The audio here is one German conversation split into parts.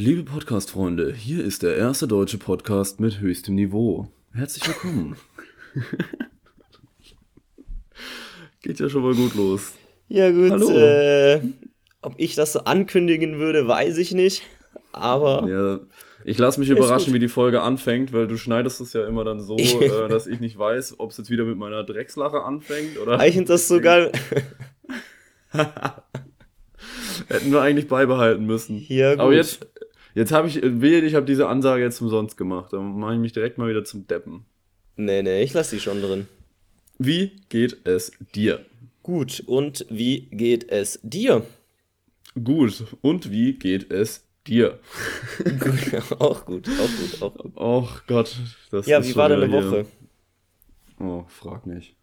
Liebe Podcast-Freunde, hier ist der erste deutsche Podcast mit höchstem Niveau. Herzlich willkommen. Geht ja schon mal gut los. Ja, gut. Hallo. Äh, ob ich das so ankündigen würde, weiß ich nicht. Aber Ja, ich lasse mich überraschen, gut. wie die Folge anfängt, weil du schneidest es ja immer dann so, äh, dass ich nicht weiß, ob es jetzt wieder mit meiner Dreckslache anfängt oder ich finde das so geil. hätten wir eigentlich beibehalten müssen. Ja, gut. Aber jetzt, jetzt habe ich, wehe, ich habe diese Ansage jetzt umsonst gemacht. Dann mache ich mich direkt mal wieder zum Deppen. Nee, nee, ich lasse die schon drin. Wie geht es dir? Gut, und wie geht es dir? Gut. Und wie geht es dir? Gut, auch gut, auch gut, auch gut. Oh Gott. Das Ja, ist wie schon war deine Woche? Oh, frag nicht.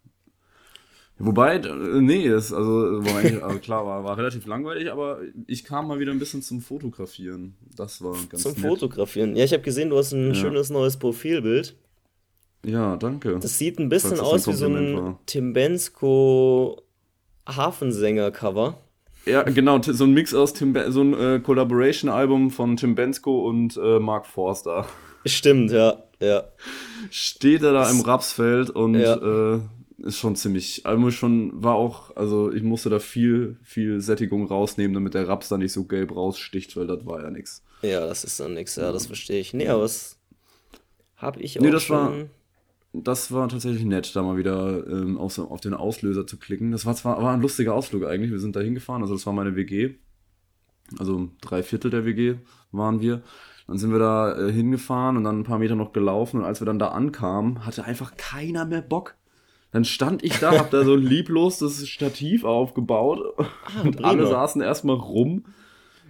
Wobei, nee, es, also, also klar, war, war relativ langweilig, aber ich kam mal wieder ein bisschen zum Fotografieren. Das war ganz Zum nett. Fotografieren. Ja, ich habe gesehen, du hast ein Ja. schönes neues Profilbild. Ja, danke. Das sieht ein bisschen das ein aus wie so ein. Timbensko Hafensänger-Cover. Ja, genau, so ein Mix aus Tim, so ein äh, Collaboration-Album von Tim Bensko und äh, Mark Forster. Stimmt, ja, ja. Steht er da im Rapsfeld und Ja. äh, ist schon ziemlich, also schon, war auch, also ich musste da viel, viel Sättigung rausnehmen, damit der Raps da nicht so gelb raussticht, weil das war ja nix. Ja, das ist dann nix, ja, das verstehe ich. Nee, aber was habe ich auch Nee, das war- schon... Das war tatsächlich nett, da mal wieder ähm, auf, auf den Auslöser zu klicken. Das war zwar war ein lustiger Ausflug eigentlich. Wir sind da hingefahren, also das war meine WG. Also drei Viertel der WG waren wir. Dann sind wir da äh, hingefahren und dann ein paar Meter noch gelaufen. Und als wir dann da ankamen, hatte einfach keiner mehr Bock. Dann stand ich da, hab da so lieblos das Stativ aufgebaut und prima. alle saßen erstmal rum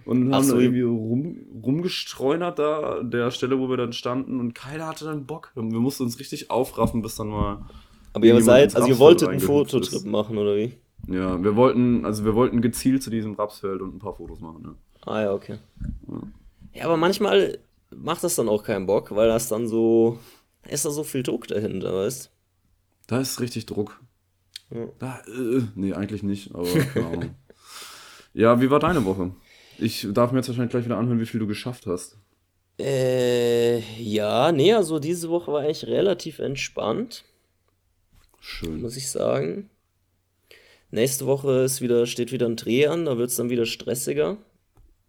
und haben so. da irgendwie rum, rumgestreunert da an der Stelle, wo wir dann standen und keiner hatte dann Bock. Und wir mussten uns richtig aufraffen, bis dann mal. Aber ihr seid, also ihr wolltet einen Fototrip ist. machen, oder wie? Ja, wir wollten, also wir wollten gezielt zu diesem Rapsfeld und ein paar Fotos machen. Ne? Ah ja, okay. Ja, aber manchmal macht das dann auch keinen Bock, weil das dann so... Ist da so viel Druck dahinter, weißt Da ist richtig Druck. Ja. Da, äh, nee, eigentlich nicht, aber keine Ahnung. Ja, wie war deine Woche? Ich darf mir jetzt wahrscheinlich gleich wieder anhören, wie viel du geschafft hast. Äh, ja, nee, also diese Woche war eigentlich relativ entspannt, Schön. muss ich sagen. Nächste Woche ist wieder, steht wieder ein Dreh an, da wird es dann wieder stressiger.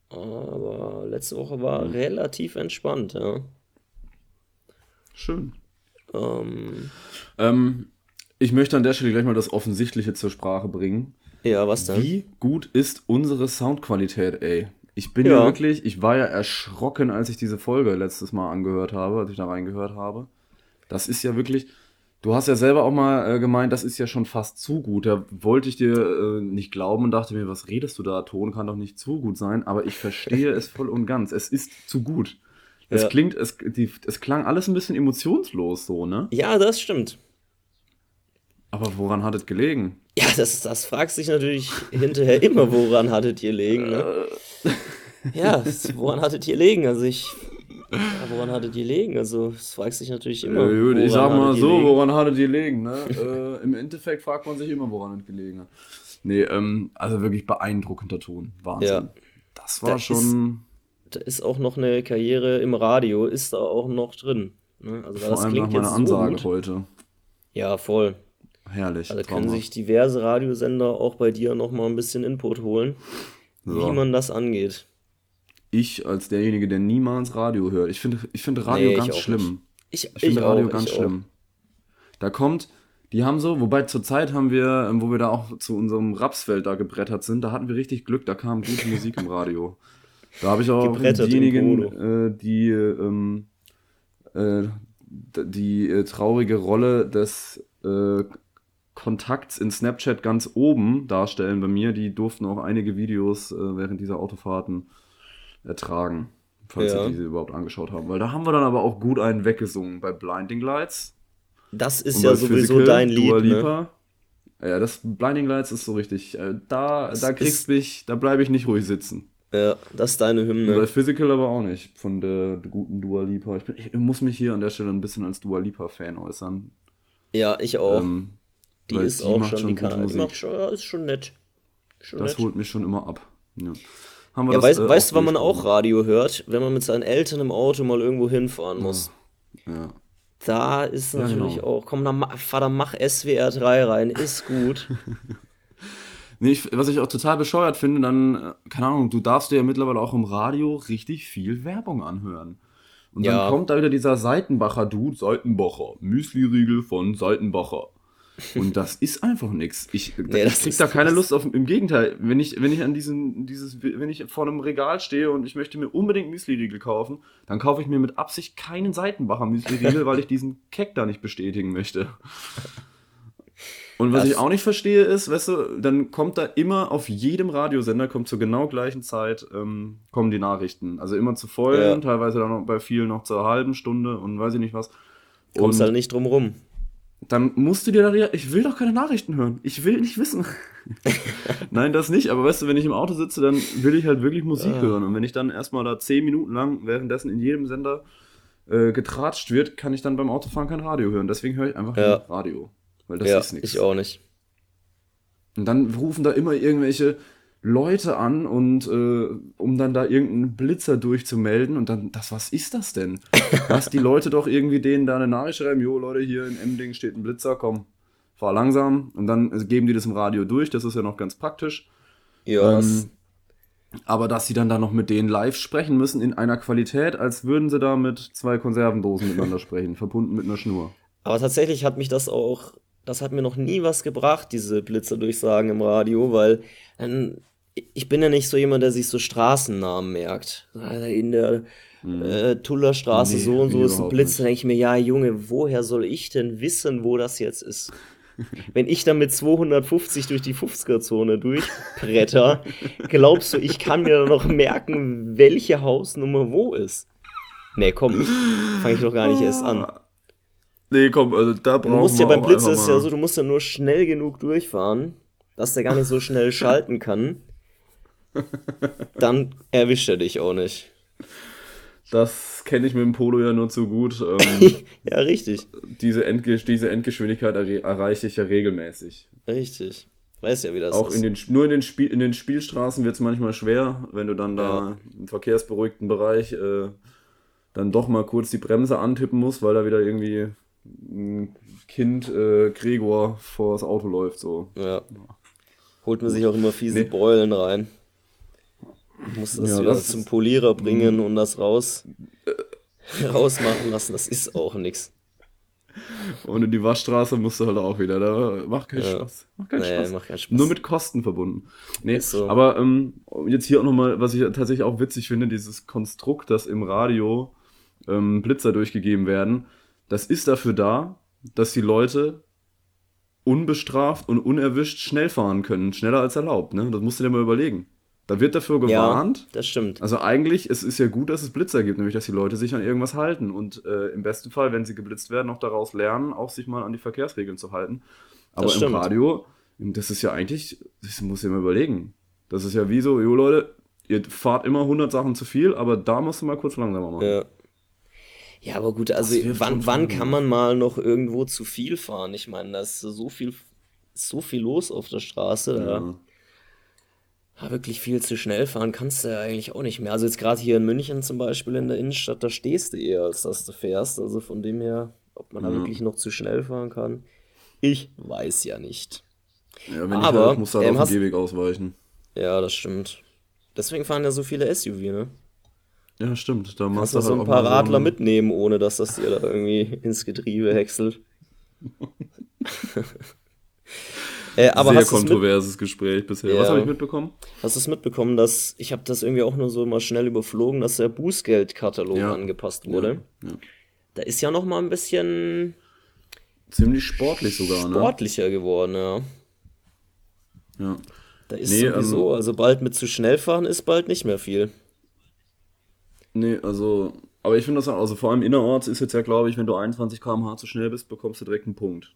Aber letzte Woche war relativ entspannt, ja. Schön. Ähm, Ähm, ich möchte an der Stelle gleich mal das Offensichtliche zur Sprache bringen. ja, was denn? Wie gut ist unsere Soundqualität, ey? Ich bin ja. Ja. wirklich, ich war ja erschrocken, als ich diese Folge letztes Mal angehört habe, als ich da reingehört habe. Das ist ja wirklich, du hast ja selber auch mal äh, gemeint, das ist ja schon fast zu gut. Da wollte ich dir äh, nicht glauben und dachte mir, was redest du da? Ton kann doch nicht zu gut sein, aber ich verstehe es voll und ganz. Es ist zu gut. Es Ja. klingt, es, die, es klang alles ein bisschen emotionslos so, ne? Ja, das stimmt. Aber woran hat es gelegen? Ja, das, das fragst dich natürlich hinterher immer, woran hattet ihr liegen, ne? Ja, es- woran hattet ihr liegen? Also ich, ja, woran hattet ihr liegen? Also das fragst dich natürlich immer. Äh, gut, ich sag mal so, woran hattet ihr gelegen, ne? äh, Im Endeffekt fragt man sich immer, woran es gelegen hat. Nee, ähm, also wirklich beeindruckender Ton. Wahnsinn. Ja. Das war Da schon Da ist auch noch eine Karriere im Radio, ist da auch noch drin. Ne? Also vor das allem nach klingt meiner jetzt so Ansage gut. heute. Ja, voll. Herrlich. Also können sich diverse Radiosender auch bei dir noch mal ein bisschen Input holen, So. wie man das angeht. ich als derjenige, der niemals Radio hört. Ich finde ich finde Radio Nee, ich ganz auch schlimm. nicht. Ich, Ich finde auch, Radio ich ganz auch. schlimm. Da kommt, die haben so, wobei zur Zeit haben wir, ähm, wo wir da auch zu unserem Rapsfeld da gebrettert sind, da hatten wir richtig Glück, da kam gute Musik im Radio. Da habe ich auch diejenigen, äh, die ähm, äh, die äh, traurige Rolle des äh, Kontakts in Snapchat ganz oben darstellen bei mir, die durften auch einige Videos äh, während dieser Autofahrten ertragen, falls Ja. sie diese überhaupt angeschaut haben. Weil da haben wir dann aber auch gut einen weggesungen bei Blinding Lights. Das ist ja sowieso Physical, dein Lied, ne? Ja, das Blinding Lights ist so richtig. Äh, da, Das da kriegst mich, da bleibe ich nicht ruhig sitzen. Ja, das ist deine Bei Hymne. Physical aber auch nicht, von der, der guten Dua Lipa. Ich, bin, ich muss mich hier an der Stelle ein bisschen als Dua Lipa-Fan äußern. Ja, ich auch. Ähm, die weil ist die auch macht schon, schon die gute kann, Musik. macht schon, ja, ist schon nett. Schon das nett. holt mich schon immer ab. Ja. haben wir Ja, das. weißt, äh, weißt du, wann man auch Radio hört? Wenn man mit seinen Eltern im Auto mal irgendwo hinfahren muss. Ja. Da ist Ja, natürlich genau. auch, komm, dann, Vater, mach SWR 3 rein, ist gut. Nee, ich, was ich auch total bescheuert finde, dann, äh, keine Ahnung, du darfst dir ja mittlerweile auch im Radio richtig viel Werbung anhören. Und dann Ja. kommt da wieder dieser Seitenbacher Dude, Seitenbacher, Müsli-Riegel von Seitenbacher. Und das ist einfach nix. Ich, Nee, ich krieg da keine Lust auf. Im Gegenteil, wenn ich, wenn ich an diesen, dieses, wenn ich vor einem Regal stehe und ich möchte mir unbedingt Müsli-Riegel kaufen, dann kaufe ich mir mit Absicht keinen Seitenbacher Müsli-Riegel, weil ich diesen Keck da nicht bestätigen möchte. Und was Das- ich auch nicht verstehe ist, weißt du, dann kommt da immer auf jedem Radiosender, kommt zur genau gleichen Zeit, ähm, kommen die Nachrichten. Also immer zu vollen, Ja. teilweise dann noch bei vielen noch zur halben Stunde und weiß ich nicht was. Kommst und halt nicht drum rum. dann musst du dir da, ich will doch keine Nachrichten hören. Ich will nicht wissen. Nein, das nicht. Aber weißt du, wenn ich im Auto sitze, dann will ich halt wirklich Musik Ja. hören. Und wenn ich dann erstmal da zehn Minuten lang währenddessen in jedem Sender äh, getratscht wird, kann ich dann beim Autofahren kein Radio hören. Deswegen höre ich einfach Ja. Radio. Weil das ja, ist nichts. ich auch nicht. Und dann rufen da immer irgendwelche Leute an und äh, um dann da irgendeinen Blitzer durchzumelden und dann, das, was ist das denn? Lass die Leute doch irgendwie denen da eine Nachricht schreiben, jo Leute, hier in Emding steht ein Blitzer, komm, fahr langsam. Und dann äh, geben die das im Radio durch, das ist ja noch ganz praktisch. Ja, Ähm, aber dass sie dann da noch mit denen live sprechen müssen in einer Qualität, als würden sie da mit zwei Konservendosen miteinander sprechen, verbunden mit einer Schnur. aber tatsächlich hat mich das auch, das hat mir noch nie was gebracht, diese Blitzerdurchsagen im Radio, weil ähm, ich bin ja nicht so jemand, der sich so Straßennamen merkt. In der äh, Tullerstraße Nee, so und so ist ein Blitz, dann denke ich mir, ja Junge, woher soll ich denn wissen, wo das jetzt ist? Wenn ich dann mit 250 durch die 50er-Zone durchbretter, glaubst du, ich kann mir noch merken, welche Hausnummer wo ist? Nee, komm, fange ich doch gar nicht erst an. Nee, komm, also da Du brauchen musst wir ja beim Blitz ist ja so, du musst ja nur schnell genug durchfahren, dass der gar nicht so schnell schalten kann. Dann erwischt er dich auch nicht. Das kenne ich mit dem Polo ja nur zu gut. Ähm, Ja, richtig. diese, Endge diese Endgeschwindigkeit erre erreiche ich ja regelmäßig. Richtig. Weiß ja, wie das Auch ist. in den, nur in den, Spiel in den Spielstraßen wird es manchmal schwer, wenn du dann da im verkehrsberuhigten Bereich äh, dann doch mal kurz die Bremse antippen musst, weil da wieder irgendwie ein Kind äh, Gregor vor das Auto läuft. So. Ja. Holt man sich auch immer fiese Nee. Beulen rein. Muss das Ja, wieder das zum Polierer bringen und das raus rausmachen lassen. Das ist auch nix. Und in die Waschstraße musst du halt auch wieder. Da macht keinen Ja. Spaß. Macht keinen Nee, Spaß. macht keinen Spaß. Nur mit Kosten verbunden. Nee, so. aber ähm, jetzt hier auch nochmal, was ich tatsächlich auch witzig finde, dieses Konstrukt, dass im Radio ähm, Blitzer durchgegeben werden, das ist dafür da, dass die Leute unbestraft und unerwischt schnell fahren können. Schneller als erlaubt, ne? Das musst du dir mal überlegen. Da wird dafür Ja, gewarnt. das stimmt. Also eigentlich, es ist ja gut, dass es Blitzer gibt, nämlich dass die Leute sich an irgendwas halten und äh, im besten Fall, wenn sie geblitzt werden, auch daraus lernen, auch sich mal an die Verkehrsregeln zu halten. Aber im. Radio, das ist ja eigentlich, das muss ich mir überlegen. Das ist ja wie so, jo Leute, ihr fahrt immer 100 Sachen zu viel, aber da musst du mal kurz langsamer machen. Ja. Ja, aber gut, also wann, wann kann man mal noch irgendwo zu viel fahren? Ich meine, da ist so viel, so viel los auf der Straße. Da Ja. Ja, wirklich viel zu schnell fahren kannst du ja eigentlich auch nicht mehr. Also jetzt gerade hier in München zum Beispiel in der Innenstadt, da stehst du eher, als dass du fährst. Also von dem her, ob man da Ja. wirklich noch zu schnell fahren kann, ich weiß ja nicht. Ja, wenn Aber, ich halt, muss halt ähm, auf den Gehweg ausweichen. Ja, das stimmt. Deswegen fahren ja so viele SUV, ne? Ja, stimmt. Da Kannst du du so halt ein paar so Radler ein- mitnehmen, ohne dass das dir da irgendwie ins Getriebe häckselt. äh, aber Sehr du es kontroverses Gespräch bisher. Was Ja. habe ich mitbekommen? hast du's mitbekommen, dass ich habe das irgendwie auch nur so mal schnell überflogen, dass der Bußgeldkatalog Ja. angepasst wurde. Ja. Da ist ja noch mal ein bisschen Ziemlich sportlich sogar, ne? sportlicher geworden, ja. Ja. Da ist Nee, sowieso, also bald mit zu schnell fahren ist bald nicht mehr viel. Nee, also, aber ich finde das auch, also vor allem innerorts ist jetzt ja, glaube ich, wenn du 21 km/h zu schnell bist, bekommst du direkt einen Punkt.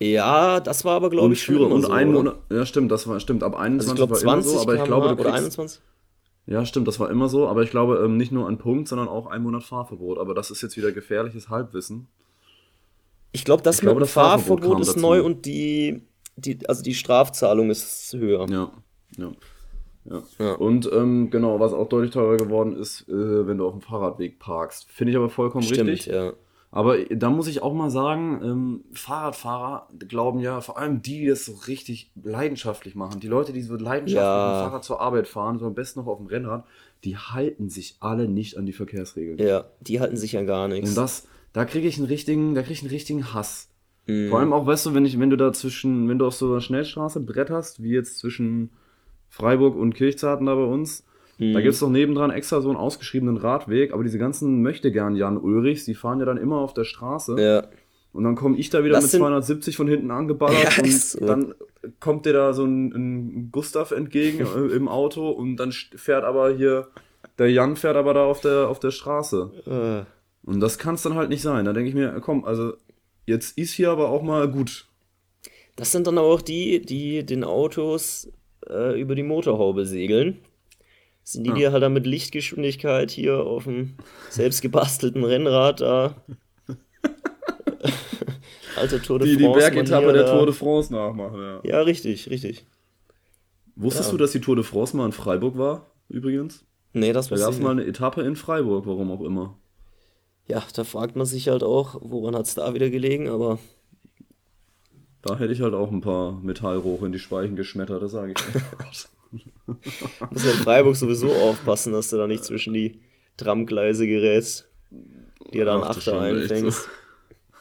Ja, das war aber glaube ich schon und so, ein? Monat, ja stimmt, das war, stimmt, ab 21 Also ich glaube war immer 20 so, aber ich glaube, du oder kriegst, 21. ja stimmt, das war immer so, aber ich glaube ähm, nicht nur ein Punkt, sondern auch ein Monat Fahrverbot, aber das ist jetzt wieder gefährliches Halbwissen. Ich glaube, das Ich glaube, mit dem das Fahrverbot Fahrverbot ist dazu. neu und die, die, also die Strafzahlung ist höher. Ja, ja. Ja. Ja. Und ähm, genau, was auch deutlich teurer geworden ist, äh, wenn du auf dem Fahrradweg parkst. Finde ich aber vollkommen Stimmt, richtig. ja. Aber da muss ich auch mal sagen, ähm, Fahrradfahrer glauben ja, vor allem die, die das so richtig leidenschaftlich machen, die Leute, die so leidenschaftlich Ja. mit dem Fahrrad zur Arbeit fahren, so am besten noch auf dem Rennrad, die halten sich alle nicht an die Verkehrsregeln. Ja, die halten sich an gar nichts. Und das, da kriege ich einen richtigen, da kriege ich einen richtigen Hass. Mhm. Vor allem auch, weißt du, wenn ich, wenn du da zwischen, wenn du auf so einer Schnellstraße bretterst, wie jetzt zwischen Freiburg und Kirchzarten da bei uns, Mhm. da gibt es doch nebendran extra so einen ausgeschriebenen Radweg, aber diese ganzen möchte gern Jan Ulrichs, die fahren ja dann immer auf der Straße. Ja, Und dann komme ich da wieder Das mit sind- 270 von hinten angeballert Ja, und so. dann kommt dir da so ein, ein Gustav entgegen äh, im Auto und dann fährt aber hier, der Jan fährt aber da auf der, auf der Straße. äh, Und das kann es dann halt nicht sein. Da denke ich mir, komm, also jetzt ist hier aber auch mal gut. das sind dann aber auch die, die den Autos äh, über die Motorhaube segeln. Sind die, die halt dann mit Lichtgeschwindigkeit hier auf dem selbst gebastelten Rennrad da. Alter Tour de Die die France. Bergetappe Manier der da. Tour de France nachmachen, ja. Ja, richtig, richtig. Wusstest Ja. du, dass die Tour de France mal in Freiburg war, übrigens? Nee, das Da wusste gab es mal eine Etappe in Freiburg, warum auch immer. Ja, da fragt man sich halt auch, woran hat es da wieder gelegen, aber Da hätte ich halt auch ein paar Metallrohre in die Speichen geschmettert, das sage ich dir. muss ja in Freiburg sowieso aufpassen, dass du da nicht zwischen die Tramgleise gerätst, dir da einen Ach, du Achter einfängst.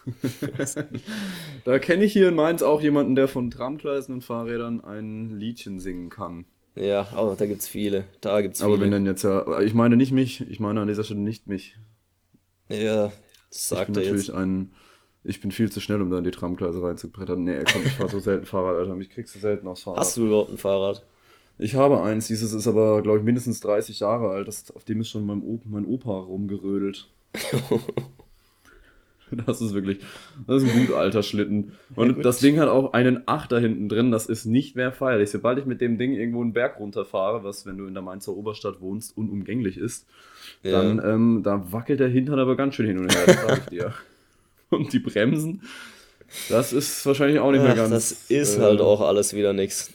Da kenne ich hier in Mainz auch jemanden, der von Tramgleisen und Fahrrädern ein Liedchen singen kann. Ja, aber da gibt's viele. Da gibt's Aber viele. wenn denn jetzt ja, ich meine nicht mich, ich meine an dieser Stelle nicht mich. ja, das Ich sagt bin er natürlich jetzt. ein, ich bin viel zu schnell, um da in die Tramgleise reinzubrettern. Nee, komm, ich fahre so selten Fahrrad, Alter. Mich kriegst du selten aufs Fahrrad. Hast du überhaupt ein Fahrrad? Ich habe eins, dieses ist aber, glaube ich, mindestens 30 Jahre alt. Das, auf dem ist schon mein, Opa, mein Opa rumgerödelt. Das ist wirklich, das ist ein gut alter Schlitten. Und gut. das Ding hat auch einen Achter hinten drin, das ist nicht mehr feierlich. Sobald ich mit dem Ding irgendwo einen Berg runterfahre, was, wenn du in der Mainzer Oberstadt wohnst, unumgänglich ist, dann ähm, da wackelt der Hintern aber ganz schön hin und her, das sag ich dir. Und die Bremsen, das ist wahrscheinlich auch nicht mehr Ach, ganz. das ist äh, halt auch alles wieder nix.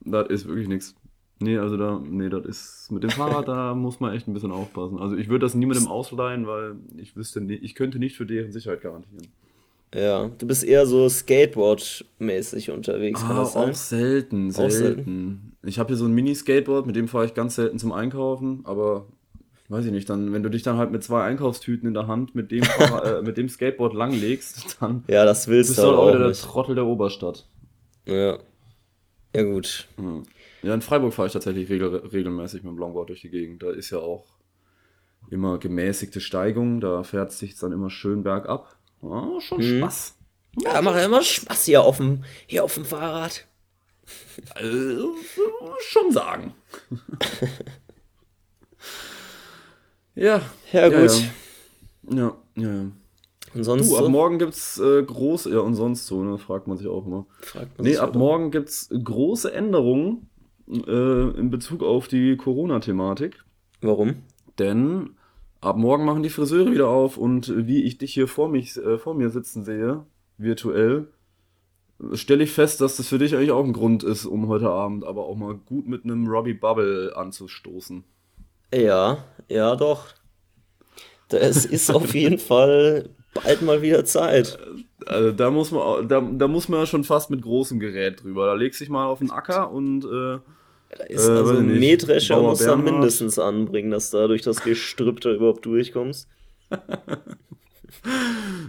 Das ist wirklich nichts. Nee, also da, nee, das ist, mit dem Fahrrad, da muss man echt ein bisschen aufpassen. Also ich würde das niemandem ausleihen, weil ich wüsste, ich könnte nicht für deren Sicherheit garantieren. Ja, du bist eher so Skateboard-mäßig unterwegs, kann das sein? Ah, auch selten, Auch selten. Ich habe hier so ein Mini-Skateboard, mit dem fahre ich ganz selten zum Einkaufen, aber weiß ich nicht, dann, wenn du dich dann halt mit zwei Einkaufstüten in der Hand mit dem, äh, mit dem Skateboard langlegst, dann Ja, das willst bist du halt auch wieder der nicht. Trottel der Oberstadt. Ja. Ja, gut. Ja. Ja, in Freiburg fahre ich tatsächlich regel regelmäßig mit dem Longboard durch die Gegend. Da ist ja auch immer gemäßigte Steigung, da fährt es sich dann immer schön bergab. Ah, schon Mhm. Spaß. Ja, macht ja immer Spaß hier auf dem, hier auf dem Fahrrad. Also, schon sagen. ja. Ja, gut. Ja, ja, ja. Und sonst Du, ab so? morgen gibt's äh, große, ja, und sonst so, ne, fragt man sich auch immer. Fragt man Nee, sich ab morgen gibt's große Änderungen äh, in Bezug auf die Corona-Thematik. Warum? Denn ab morgen machen die Friseure wieder auf und wie ich dich hier vor, mich, äh, vor mir sitzen sehe, virtuell, stelle ich fest, dass das für dich eigentlich auch ein Grund ist, um heute Abend aber auch mal gut mit einem Robbie Bubble anzustoßen. Ja, ja, doch. Es ist auf jeden Fall bald mal wieder Zeit. Also da muss man da, da muss man ja schon fast mit großem Gerät drüber. Da legst dich mal auf den Acker und äh, Da ist Äh, also weiß ich ein. Mähdrescher muss da mindestens anbringen, dass da durch das Gestrüpp da überhaupt durchkommst.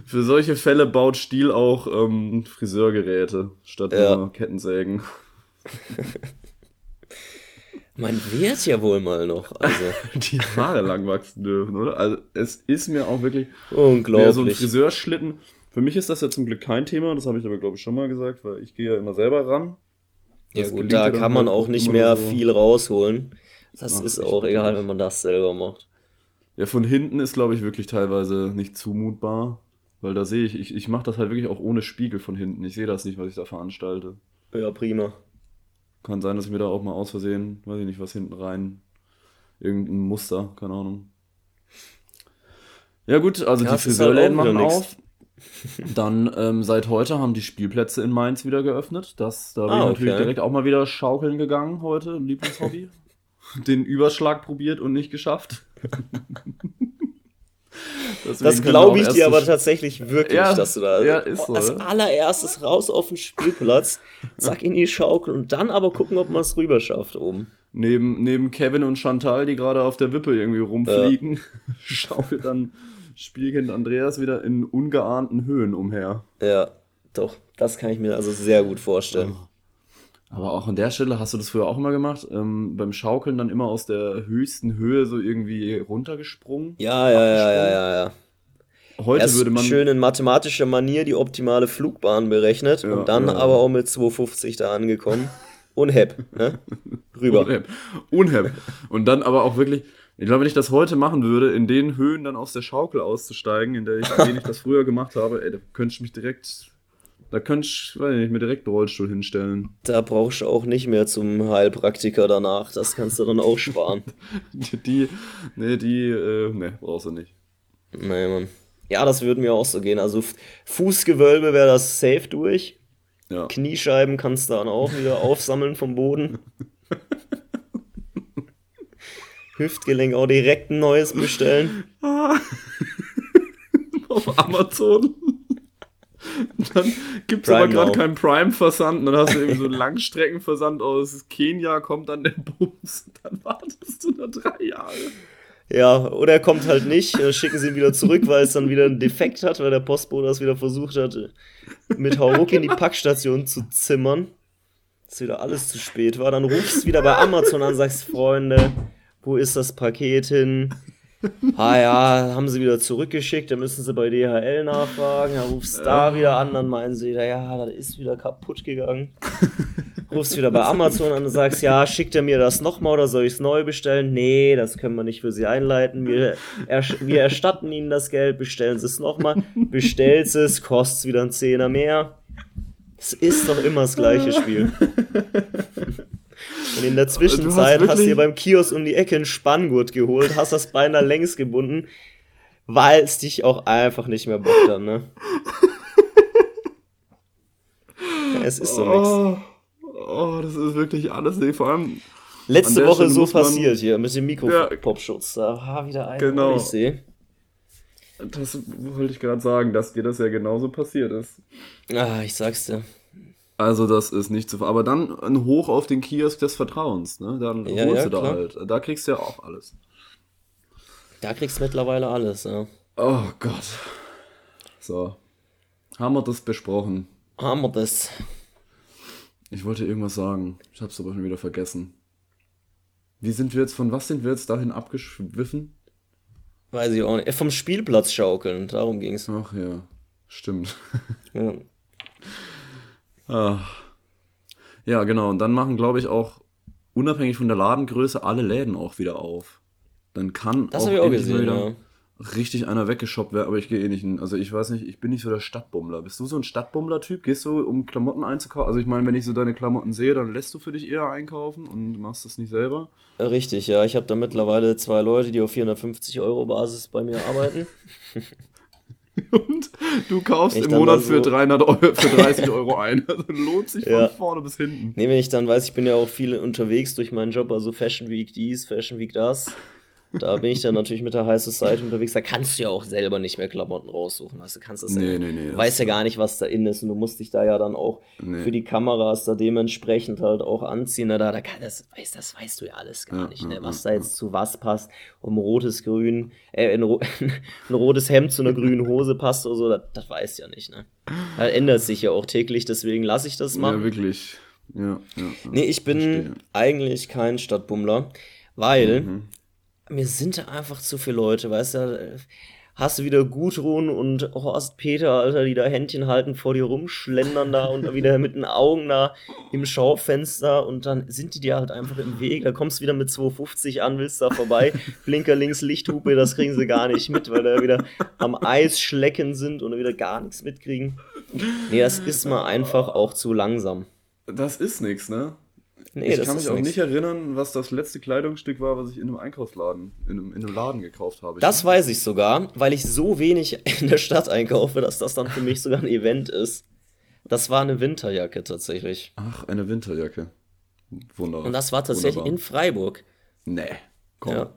für solche Fälle baut Stiel auch ähm, Friseurgeräte statt Ja. nur Kettensägen. Man wird ja wohl mal noch. Also, Die Haare lang wachsen dürfen, oder? Also es ist mir auch wirklich Ja, so ein unglaublich. Friseurschlitten. Für mich ist das ja zum Glück kein Thema, das habe ich aber, glaube ich, schon mal gesagt, weil ich gehe ja immer selber ran. Ja Das gut, gelingt da ja kann man halt auch nicht mehr so. viel rausholen. Das Ach, ist auch egal, wenn man das selber macht. Ja, von hinten ist, glaube ich, wirklich teilweise nicht zumutbar, weil da sehe ich, ich, ich mache das halt wirklich auch ohne Spiegel von hinten. Ich sehe das nicht, was ich da veranstalte. Ja, prima. Kann sein, dass ich mir da auch mal aus Versehen, weiß ich nicht, was hinten rein, irgendein Muster, keine Ahnung. Ja gut, also Ja, die halt Friseurläden wieder machen auf. Dann ähm, seit heute haben die Spielplätze in Mainz wieder geöffnet. Das, da bin Ah, ich natürlich okay. direkt auch mal wieder schaukeln gegangen heute, Lieblingshobby. Den Überschlag probiert und nicht geschafft. Deswegen Das glaube ich dir aber tatsächlich wirklich, Ja, dass du da ja, ist so, als ja. allererstes raus auf den Spielplatz, zack in die Schaukel und dann aber gucken, ob man es rüber schafft oben. Neben, neben Kevin und Chantal, die gerade auf der Wippe irgendwie rumfliegen, schaukelt dann Spielkind Andreas wieder in ungeahnten Höhen umher. Ja, doch, das kann ich mir also sehr gut vorstellen. Aber auch an der Stelle hast du das früher auch immer gemacht, ähm, beim Schaukeln dann immer aus der höchsten Höhe so irgendwie runtergesprungen. Ja, ja, ja, ja, ja, ja. Heute Erst würde man schön in mathematischer Manier die optimale Flugbahn berechnet Ja, und dann ja. aber auch mit 250 da angekommen. Und hepp, ne? Rüber. Unhepp. Unhepp. Und dann aber auch wirklich, ich glaube, wenn ich das heute machen würde, in den Höhen dann aus der Schaukel auszusteigen, in der ich, in denen ich das früher gemacht habe, ey, da könnte ich mich direkt, da könnte ich, weiß ich nicht, mir direkt einen Rollstuhl hinstellen. Da brauchst du auch nicht mehr zum Heilpraktiker danach. Das kannst du dann auch sparen. Die, nee, die, äh, nee, brauchst du nicht. Nee, Mann. Ja, das würde mir auch so gehen. Also Fußgewölbe wäre das safe durch. Ja. Kniescheiben kannst du dann auch wieder aufsammeln vom Boden. Hüftgelenk auch direkt ein neues bestellen. Auf Amazon. Dann gibt es aber gerade keinen Prime-Versand. Dann hast du irgendwie so einen Langstreckenversand aus Kenia, kommt dann der Bums. Dann wartest du da drei Jahre. Ja, oder er kommt halt nicht, äh, schicken sie ihn wieder zurück, weil es dann wieder einen Defekt hat, weil der Postbote das wieder versucht hat, mit Hauruck in die Packstation zu zimmern. Dass wieder alles zu spät war. Dann rufst du wieder bei Amazon an, sagst, Freunde, wo ist das Paket hin? Ah ja, haben sie wieder zurückgeschickt, dann müssen sie bei DHL nachfragen. Dann rufst du da wieder an, dann meinen sie wieder, ja, das ist wieder kaputt gegangen. Rufst wieder bei Amazon an und sagst, ja, schickt er mir das nochmal oder soll ich es neu bestellen? Nee, das können wir nicht für Sie einleiten. Wir, ersch- wir erstatten Ihnen das Geld, bestellen Sie es nochmal. Bestellst es, kostet wieder ein Zehner mehr. Es ist doch immer das gleiche Spiel. Und in der Zwischenzeit hast hast, du dir beim Kiosk um die Ecke einen Spanngurt geholt, hast das beinahe längs gebunden, weil es dich auch einfach nicht mehr bockt dann, ne? Ja, es ist so nix. Oh, oh, das ist wirklich alles. Nee, vor allem, Letzte Woche Stelle so passiert hier mit dem Ja. Mikropopschutz. Da war wieder ein Genau. Odyssee. das wollte ich gerade sagen, dass dir das ja genauso passiert ist. Ah, ich sag's dir. Also das ist nicht zu ver- Aber dann ein Hoch auf den Kiosk des Vertrauens, ne? Dann Ja, holst ja, du da klar. halt. Da kriegst du ja auch alles. Da kriegst du mittlerweile alles, ja. Oh Gott. So. Haben wir das besprochen? Haben wir das. Ich wollte irgendwas sagen. Ich hab's aber schon wieder vergessen. Wie sind wir jetzt, von was sind wir jetzt dahin abgeschwiffen? Weiß ich auch nicht. Vom Spielplatz schaukeln, darum ging's. Ach ja, stimmt. Ja. Ah. Ja, genau. Und dann machen, glaube ich, auch unabhängig von der Ladengröße alle Läden auch wieder auf. Dann kann Das habe ich auch gesehen, wieder ja. richtig einer weggeshoppt werden, aber ich gehe eh nicht hin. Also ich weiß nicht, ich bin nicht so der Stadtbummler. Bist du so ein Stadtbummler-Typ? Gehst du, um Klamotten einzukaufen? Also ich meine, wenn ich so deine Klamotten sehe, dann lässt du für dich eher einkaufen und machst das nicht selber. Richtig, ja. Ich habe da mittlerweile zwei Leute, die auf 450 Euro Basis bei mir arbeiten. Und du kaufst im Monat mal für, so- 300 Euro, für 30 Euro ein. Also lohnt sich von Ja. vorne bis hinten. Nee, wenn ich dann weiß, ich bin ja auch viel unterwegs durch meinen Job, also Fashion Week dies, Fashion Week das. Da bin ich dann natürlich mit der High Society unterwegs. Da kannst du ja auch selber nicht mehr Klamotten raussuchen. Also, du kannst das Nee, ja, nee, nee, weißt ja gar nicht, was da in ist. Und du musst dich da ja dann auch Nee. für die Kameras da dementsprechend halt auch anziehen. Da, da kann, das, weißt, das weißt du ja alles gar Ja, nicht, ja, ne? was da jetzt zu was passt. Um rotes Grün, äh, ein, ro ein rotes Hemd zu einer grünen Hose passt oder so, das, das weißt du ja nicht, ne? Das ändert sich ja auch täglich, deswegen lasse ich das machen. Ja, wirklich. Ja, ja. Nee, ich bin Verstehe. eigentlich kein Stadtbummler, weil Mhm. Mir sind da einfach zu viele Leute, weißt du, hast du wieder Gudrun und Horst Peter, Alter, die da Händchen halten, vor dir rumschlendern da und wieder mit den Augen da im Schaufenster und dann sind die dir halt einfach im Weg, da kommst du wieder mit 250 an, willst da vorbei, Blinker links, Lichthupe, das kriegen sie gar nicht mit, weil da wieder am Eis schlecken sind und wieder gar nichts mitkriegen. Nee, das ist mal einfach auch zu langsam. Das ist nix, ne? Nee, ich kann mich auch nix. nicht erinnern, was das letzte Kleidungsstück war, was ich in einem Einkaufsladen, in einem, in einem Laden gekauft habe. Das weiß ich sogar, weil ich so wenig in der Stadt einkaufe, dass das dann für mich sogar ein Event ist. Das war eine Winterjacke tatsächlich. Ach, eine Winterjacke. Wunderbar. Und das war tatsächlich Wunderbar. in Freiburg. Nee, komm. Ja,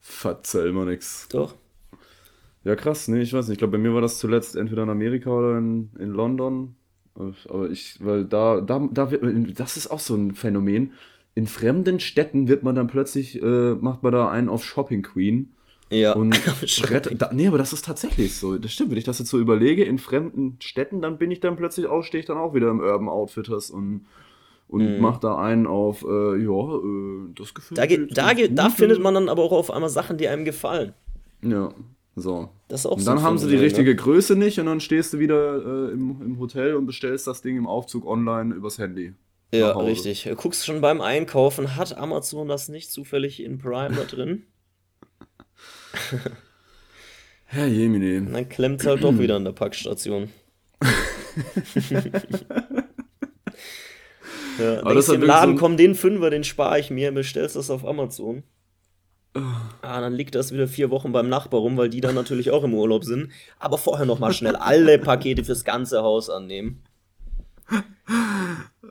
Verzähl mal nix. doch. Ja, krass, nee, ich weiß nicht. Ich glaube, bei mir war das zuletzt entweder in Amerika oder in, in London. Aber ich, weil da, da, da wird, das ist auch so ein Phänomen. In fremden Städten wird man dann plötzlich, äh, macht man da einen auf Shopping Queen. Ja. Und Shopping. rett- da, nee, aber das ist tatsächlich so. Das stimmt, wenn ich das jetzt so überlege, in fremden Städten, dann bin ich dann plötzlich auch, stehe ich dann auch wieder im Urban Outfitters und, und mach da einen auf, äh, ja, äh, das gefällt Da, geht, da, geht, da findet man dann aber auch auf einmal Sachen, die einem gefallen. Ja, so. Das ist auch Und so dann ein haben sie die richtige ne? Größe nicht und dann stehst du wieder äh, im, im Hotel und bestellst das Ding im Aufzug online übers Handy. Ja, richtig. Du guckst schon beim Einkaufen, hat Amazon das nicht zufällig in Prime da drin? Herr Jemine. Und dann klemmt es halt doch wieder an der Packstation. ja, Aber das ist du im Laden, so komm, den Fünfer, den spare ich mir, bestellst das auf Amazon. Ah, dann liegt das wieder vier Wochen beim Nachbar rum, weil die dann natürlich auch im Urlaub sind. Aber vorher noch mal schnell alle Pakete fürs ganze Haus annehmen.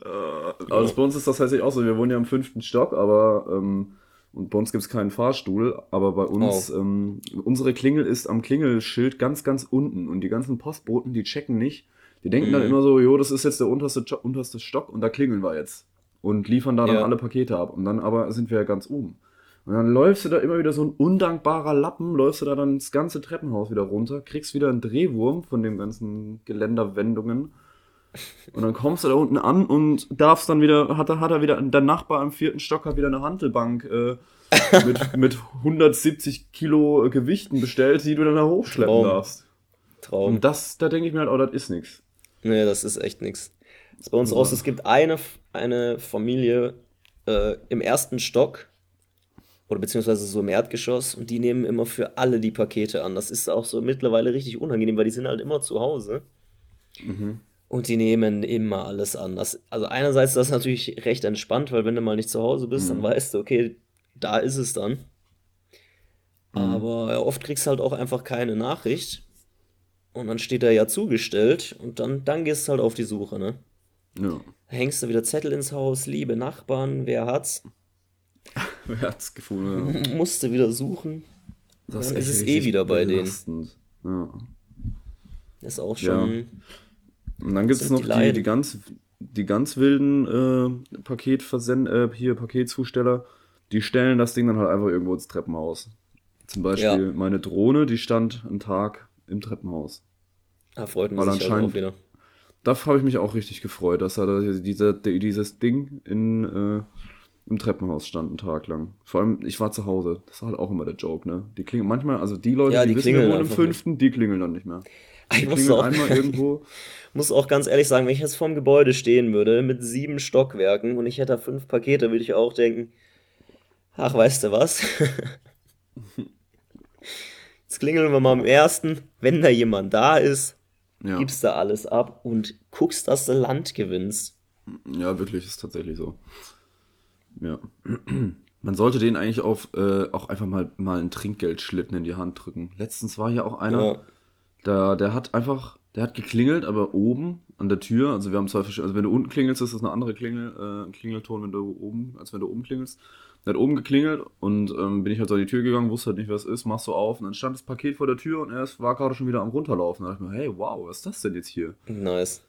Aber das, bei uns ist das tatsächlich auch so. Wir wohnen ja im fünften Stock, aber ähm, und bei uns gibt es keinen Fahrstuhl, aber bei uns, Oh. ähm, unsere Klingel ist am Klingelschild ganz, ganz unten und die ganzen Postboten, die checken nicht. Die denken dann Mhm. immer so, jo, das ist jetzt der unterste, unterste Stock und da klingeln wir jetzt. Und liefern da dann Ja. alle Pakete ab. Und dann aber sind wir ja ganz oben. Und dann läufst du da immer wieder so ein undankbarer Lappen, läufst du da dann das ganze Treppenhaus wieder runter, kriegst wieder einen Drehwurm von den ganzen Geländerwendungen. Und dann kommst du da unten an und darfst dann wieder, hat er, hat er wieder, der Nachbar im vierten Stock hat wieder eine Hantelbank äh, mit, mit 170 Kilo Gewichten bestellt, die du dann da hochschleppen Traum. darfst. Traum. Und das, da denke ich mir halt, oh, das ist nix. Nee, das ist echt nix. Das ist bei uns auch so, es gibt eine, eine Familie äh, im ersten Stock oder beziehungsweise so im Erdgeschoss und die nehmen immer für alle die Pakete an. Das ist auch so mittlerweile richtig unangenehm, weil die sind halt immer zu Hause und die nehmen immer alles an. Das, also einerseits ist das natürlich recht entspannt, weil wenn du mal nicht zu Hause bist, dann weißt du, okay, da ist es dann. Aber ja, oft kriegst du halt auch einfach keine Nachricht. Und dann steht er ja zugestellt und dann, dann gehst du halt auf die Suche, ne? Ja. Hängst du wieder Zettel ins Haus, liebe Nachbarn, wer hat's? Wer hat's gefunden? Ja. Musste wieder suchen. Das Dann ist es eh wieder bei denen. belastend. Ja. Ist auch schon. Und dann gibt es noch die die, ganz, die ganz wilden äh, Paketversend, äh, hier Paketzusteller, die stellen das Ding dann halt einfach irgendwo ins Treppenhaus. Zum Beispiel Ja. meine Drohne, die stand einen Tag im Treppenhaus. Da freut man sich halt auch anscheinend- wieder. Da habe ich mich auch richtig gefreut, dass da dieser, dieses Ding in, äh, im Treppenhaus stand einen Tag lang. Vor allem, ich war zu Hause. Das war halt auch immer der Joke, ne? Die klingeln manchmal, also die Leute, Ja, die, die wissen, wir wohnen im fünften, die klingeln dann nicht mehr. Ich Die muss klingeln auch, einmal irgendwo. muss auch ganz ehrlich sagen, wenn ich jetzt vorm Gebäude stehen würde mit sieben Stockwerken und ich hätte da fünf Pakete, würde ich auch denken, ach, weißt du was? Jetzt klingeln wir mal am ersten, wenn da jemand da ist, Ja. gibst da alles ab und guckst, dass du Land gewinnst. Ja, wirklich, ist tatsächlich so. Ja. Man sollte denen eigentlich auf, äh, auch einfach mal, mal einen Trinkgeldschlitten in die Hand drücken. Letztens war ja auch einer, Ja. der, der hat einfach, der hat geklingelt, aber oben an der Tür, also wir haben zwei verschiedene, also wenn du unten klingelst, ist das eine andere Klingel, äh, ein Klingelton, wenn du oben, als wenn du oben klingelst. Der hat oben geklingelt und ähm, bin ich halt so an die Tür gegangen, wusste halt nicht, es ist, machst so auf und dann stand das Paket vor der Tür und er ist- war gerade schon wieder am runterlaufen. Da dachte ich mir, hey, wow, was ist das denn jetzt hier? Nice.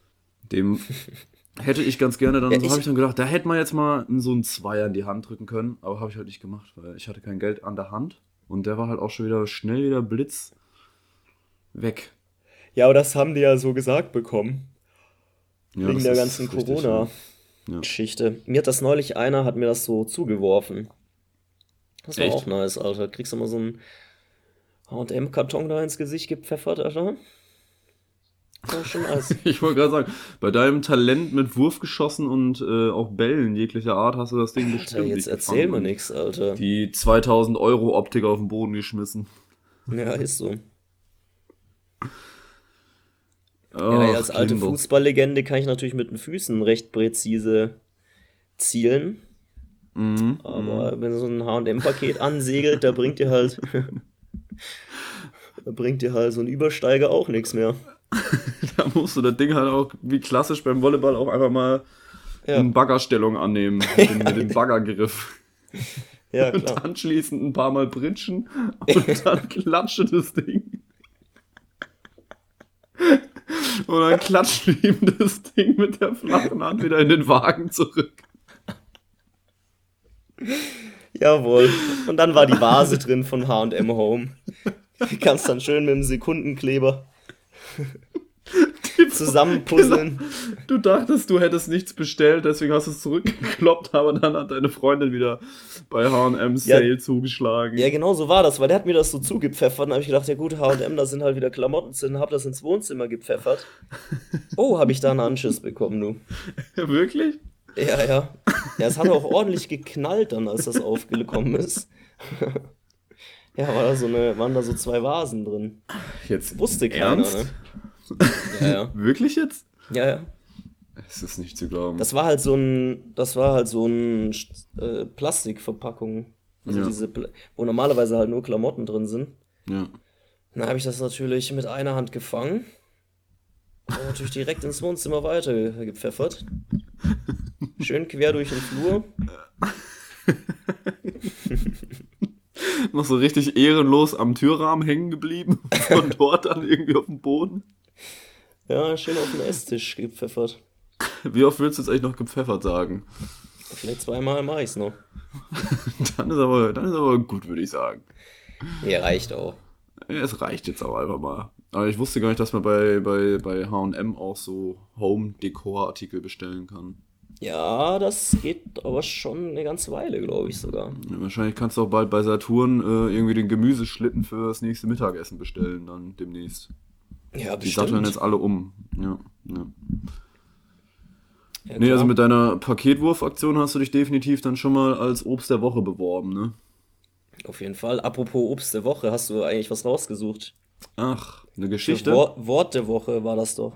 Dem hätte ich ganz gerne dann, Ja, habe ich dann gedacht, da hätte man jetzt mal so einen Zweier in die Hand drücken können, aber habe ich halt nicht gemacht, weil ich hatte kein Geld an der Hand und der war halt auch schon wieder schnell wieder Blitz weg. Ja, aber das haben die ja so gesagt bekommen. Ja, wegen der ganzen Corona-Geschichte. Mir hat das neulich einer, hat mir das so zugeworfen. Das war Echt? auch nice, Alter. Kriegst du mal so einen H&M-Karton da ins Gesicht gepfeffert, Alter? Schon. Ja. Ich wollte gerade sagen, bei deinem Talent mit Wurfgeschossen und äh, auch Bällen jeglicher Art hast du das Ding Alter, bestimmt jetzt nicht erzähl mir nix, Alter. Die 2000 Euro Optik auf den Boden geschmissen. Ja, ist so. Oh, Ja, als alte Fußballlegende kann ich natürlich mit den Füßen recht präzise zielen. Mhm. Aber wenn so ein HM-Paket ansegelt, da bringt dir halt. da bringt dir halt so ein Übersteiger auch nichts mehr. Da musst du das Ding halt auch, wie klassisch beim Volleyball, auch einfach mal Ja. in Baggerstellung annehmen. Mit dem, mit dem Baggergriff. Ja, Und klar. anschließend ein paar Mal britschen und dann klatsche das Ding. Und dann klatscht ihm das Ding mit der flachen Hand wieder in den Wagen zurück. Jawohl. Und dann war die Vase drin von HM Home. Die kannst dann schön mit dem Sekundenkleber zusammenpuzzeln. Du dachtest, du hättest nichts bestellt, deswegen hast du es zurückgekloppt, aber dann hat deine Freundin wieder bei H&M Sale zugeschlagen. Ja, genau so war das, weil der hat mir das so zugepfeffert. Dann habe ich gedacht, ja gut, HM, da sind halt wieder Klamotten drin, hab das ins Wohnzimmer gepfeffert. Oh, habe ich da einen Anschiss bekommen, du. Wirklich? Ja, ja. Ja, es hat auch ordentlich geknallt dann, als das aufgekommen ist. Ja, war da so eine, waren da so zwei Vasen drin. Jetzt Wusste keiner, Ernst? ne? Ja, ja. Wirklich jetzt? Ja, ja. Es ist nicht zu glauben. Das war halt so ein, das war halt so ein äh, Plastikverpackung. Also Ja. diese, wo normalerweise halt nur Klamotten drin sind. ja. Dann habe ich das natürlich mit einer Hand gefangen. Und natürlich direkt ins Wohnzimmer weiter gepfeffert. Schön quer durch den Flur. Noch so richtig ehrenlos am Türrahmen hängen geblieben. Von dort dann irgendwie auf dem Boden. Ja, schön auf den Esstisch gepfeffert. Wie oft willst du jetzt eigentlich noch gepfeffert sagen? Vielleicht zweimal mache ich's noch. Dann ist aber, dann ist aber gut, würde ich sagen. Ja, reicht auch. Ja, Es reicht jetzt auch einfach mal. Aber ich wusste gar nicht, dass man bei, bei, bei H&M auch so Home-Dekor-Artikel bestellen kann. Ja, das geht aber schon eine ganze Weile, glaube ich sogar. Ja, wahrscheinlich kannst du auch bald bei Saturn äh, irgendwie den Gemüseschlitten für das nächste Mittagessen bestellen, dann demnächst. Ja, Die satteln bestimmt. jetzt alle um. Ja, ja. Ja, Nee, also mit deiner Paketwurfaktion hast du dich definitiv dann schon mal als Obst der Woche beworben, ne? Auf jeden Fall. Apropos Obst der Woche, hast du eigentlich was rausgesucht? Ach, eine Geschichte? Wort, Wort der Woche war das doch.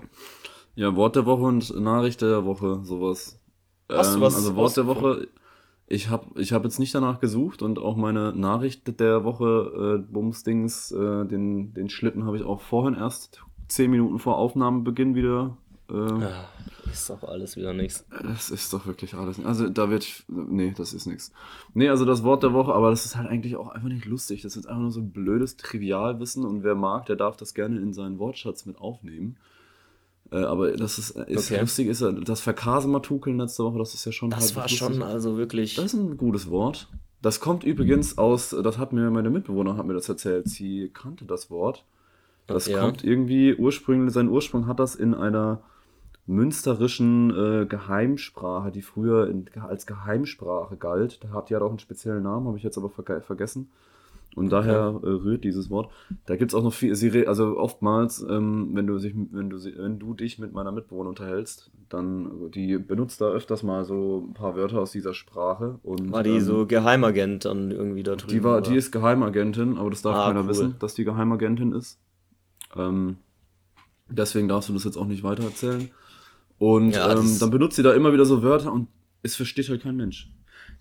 Ja, Wort der Woche und Nachricht der Woche, sowas. Hast du was Also Wort der? Woche, ich habe ich hab jetzt nicht danach gesucht und auch meine Nachricht der Woche, äh, Bumsdings, äh, den, den Schlitten habe ich auch vorhin erst zehn Minuten vor Aufnahmebeginn wieder. Äh, Ah, ist doch alles wieder nichts. Das ist doch wirklich alles. Also da wird. Nee, das ist nichts. Nee, also das Wort der Woche, aber das ist halt eigentlich auch einfach nicht lustig. Das ist einfach nur so ein blödes Trivialwissen und wer mag, der darf das gerne in seinen Wortschatz mit aufnehmen. Äh, aber das ist, ist Okay. lustig, ist ja das Verkasematukeln letzte Woche, das ist ja schon Das halt war lustig. schon also wirklich. Das ist ein gutes Wort. Das kommt übrigens aus, das hat mir meine Mitbewohnerin hat mir das erzählt. Sie kannte das Wort. Das Ja. kommt irgendwie ursprünglich, sein Ursprung hat das in einer münsterischen äh, Geheimsprache, die früher in, als Geheimsprache galt. Da hat die hat auch einen speziellen Namen, habe ich jetzt aber verge vergessen. Und daher äh, rührt dieses Wort. Da gibt es auch noch viel, sie re- also oftmals, ähm, wenn, du sich, wenn, du, wenn du dich mit meiner Mitbewohnerin unterhältst, dann, die benutzt da öfters mal so ein paar Wörter aus dieser Sprache. Und, war die ähm, so Geheimagent dann irgendwie da drüben? die, war, oder? die ist Geheimagentin, aber das darf Ah, keiner cool. wissen, dass die Geheimagentin ist. Ähm, deswegen darfst du das jetzt auch nicht weitererzählen. Und Ja, ähm, dann benutzt sie da immer wieder so Wörter und es versteht halt kein Mensch.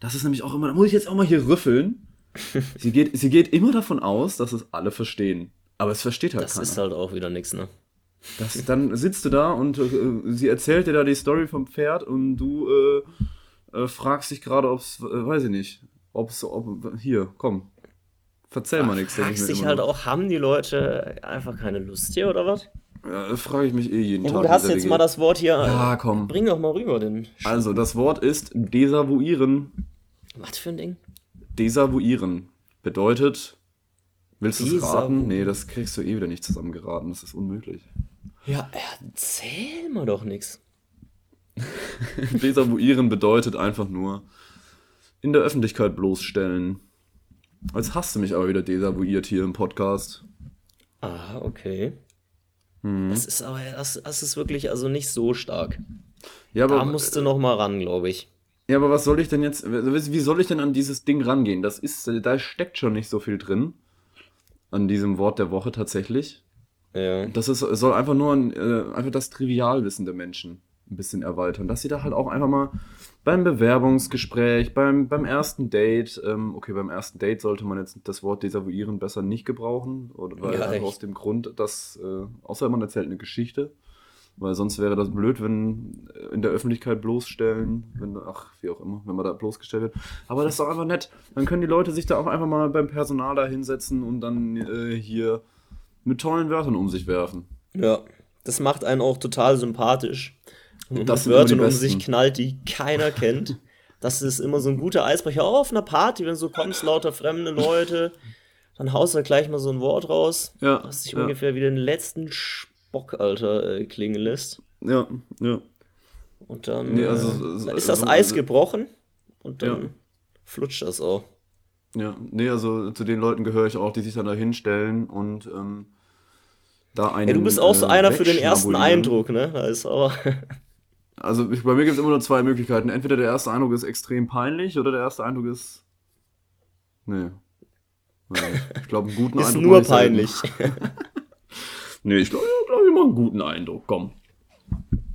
Das ist nämlich auch immer, da muss ich jetzt auch mal hier rüffeln. sie, geht, sie geht immer davon aus, dass es alle verstehen. Aber es versteht halt Das keiner. ist halt auch wieder nichts, ne? Das, dann sitzt du da und äh, sie erzählt dir da die Story vom Pferd und du äh, äh, fragst dich gerade, ob es, äh, weiß ich nicht, ob es, ob, hier, komm, verzähl mal nichts. Fragst dich halt noch. auch, haben die Leute einfach keine Lust hier oder was? Ja, frage ich mich eh jeden Ja Tag. gut, hast jetzt WG. mal das Wort hier. Ja, komm. Bring doch mal rüber den. Also, das Wort ist desavouieren. Was für ein Ding? Desavouieren bedeutet, willst du es raten? Nee, das kriegst du eh wieder nicht zusammengeraten, das ist unmöglich. Ja, erzähl mal doch nichts. Desavouieren bedeutet einfach nur in der Öffentlichkeit bloßstellen. Als hast du mich aber wieder desavouiert hier im Podcast. Ah, okay. Mhm. Das ist aber, das, das ist wirklich also nicht so stark. Ja, Da aber, musst du noch mal ran, glaube ich. Ja, aber was soll ich denn jetzt, wie soll ich denn an dieses Ding rangehen? Das ist, da steckt schon nicht so viel drin. An diesem Wort der Woche tatsächlich. Ja. Das ist, soll einfach nur ein, äh, einfach das Trivialwissen der Menschen ein bisschen erweitern. Dass sie da halt auch einfach mal beim Bewerbungsgespräch, beim, beim ersten Date, ähm, okay, beim ersten Date sollte man jetzt das Wort desavouieren besser nicht gebrauchen, oder weil Ja, aus dem Grund, dass, äh, außer man erzählt eine Geschichte, weil sonst wäre das blöd, wenn äh, in der Öffentlichkeit bloßstellen, wenn, ach, wie auch immer, wenn man da bloßgestellt wird. Aber das ist doch einfach nett. Dann können die Leute sich da auch einfach mal beim Personal da hinsetzen und dann äh, hier mit tollen Wörtern um sich werfen. Ja, das macht einen auch total sympathisch. Und Das mit Wörtern um sich knallt, die keiner kennt. Das ist immer so ein guter Eisbrecher. Auch auf einer Party, wenn du so kommst, lauter fremde Leute, dann haust du gleich mal so ein Wort raus, Ja, was sich ja. ungefähr wie den letzten Spock, Alter, äh, klingen lässt. Ja, ja. Und dann, Nee, also, äh, so- dann ist das so- Eis gebrochen und dann Ja. flutscht das auch. Ja, nee, also zu den Leuten gehöre ich auch, die sich dann da hinstellen und ähm, da einen. Ja, du bist auch so äh, einer für den ersten. Eindruck, ne? Da ist aber. Also ich, bei mir gibt es immer nur zwei Möglichkeiten. Entweder der erste Eindruck ist extrem peinlich oder der erste Eindruck ist. Nee. Nee, Ich glaube, einen guten ist Eindruck. nur ich selten. peinlich. Nee, ich glaube, glaub, ich mache einen guten Eindruck. Komm.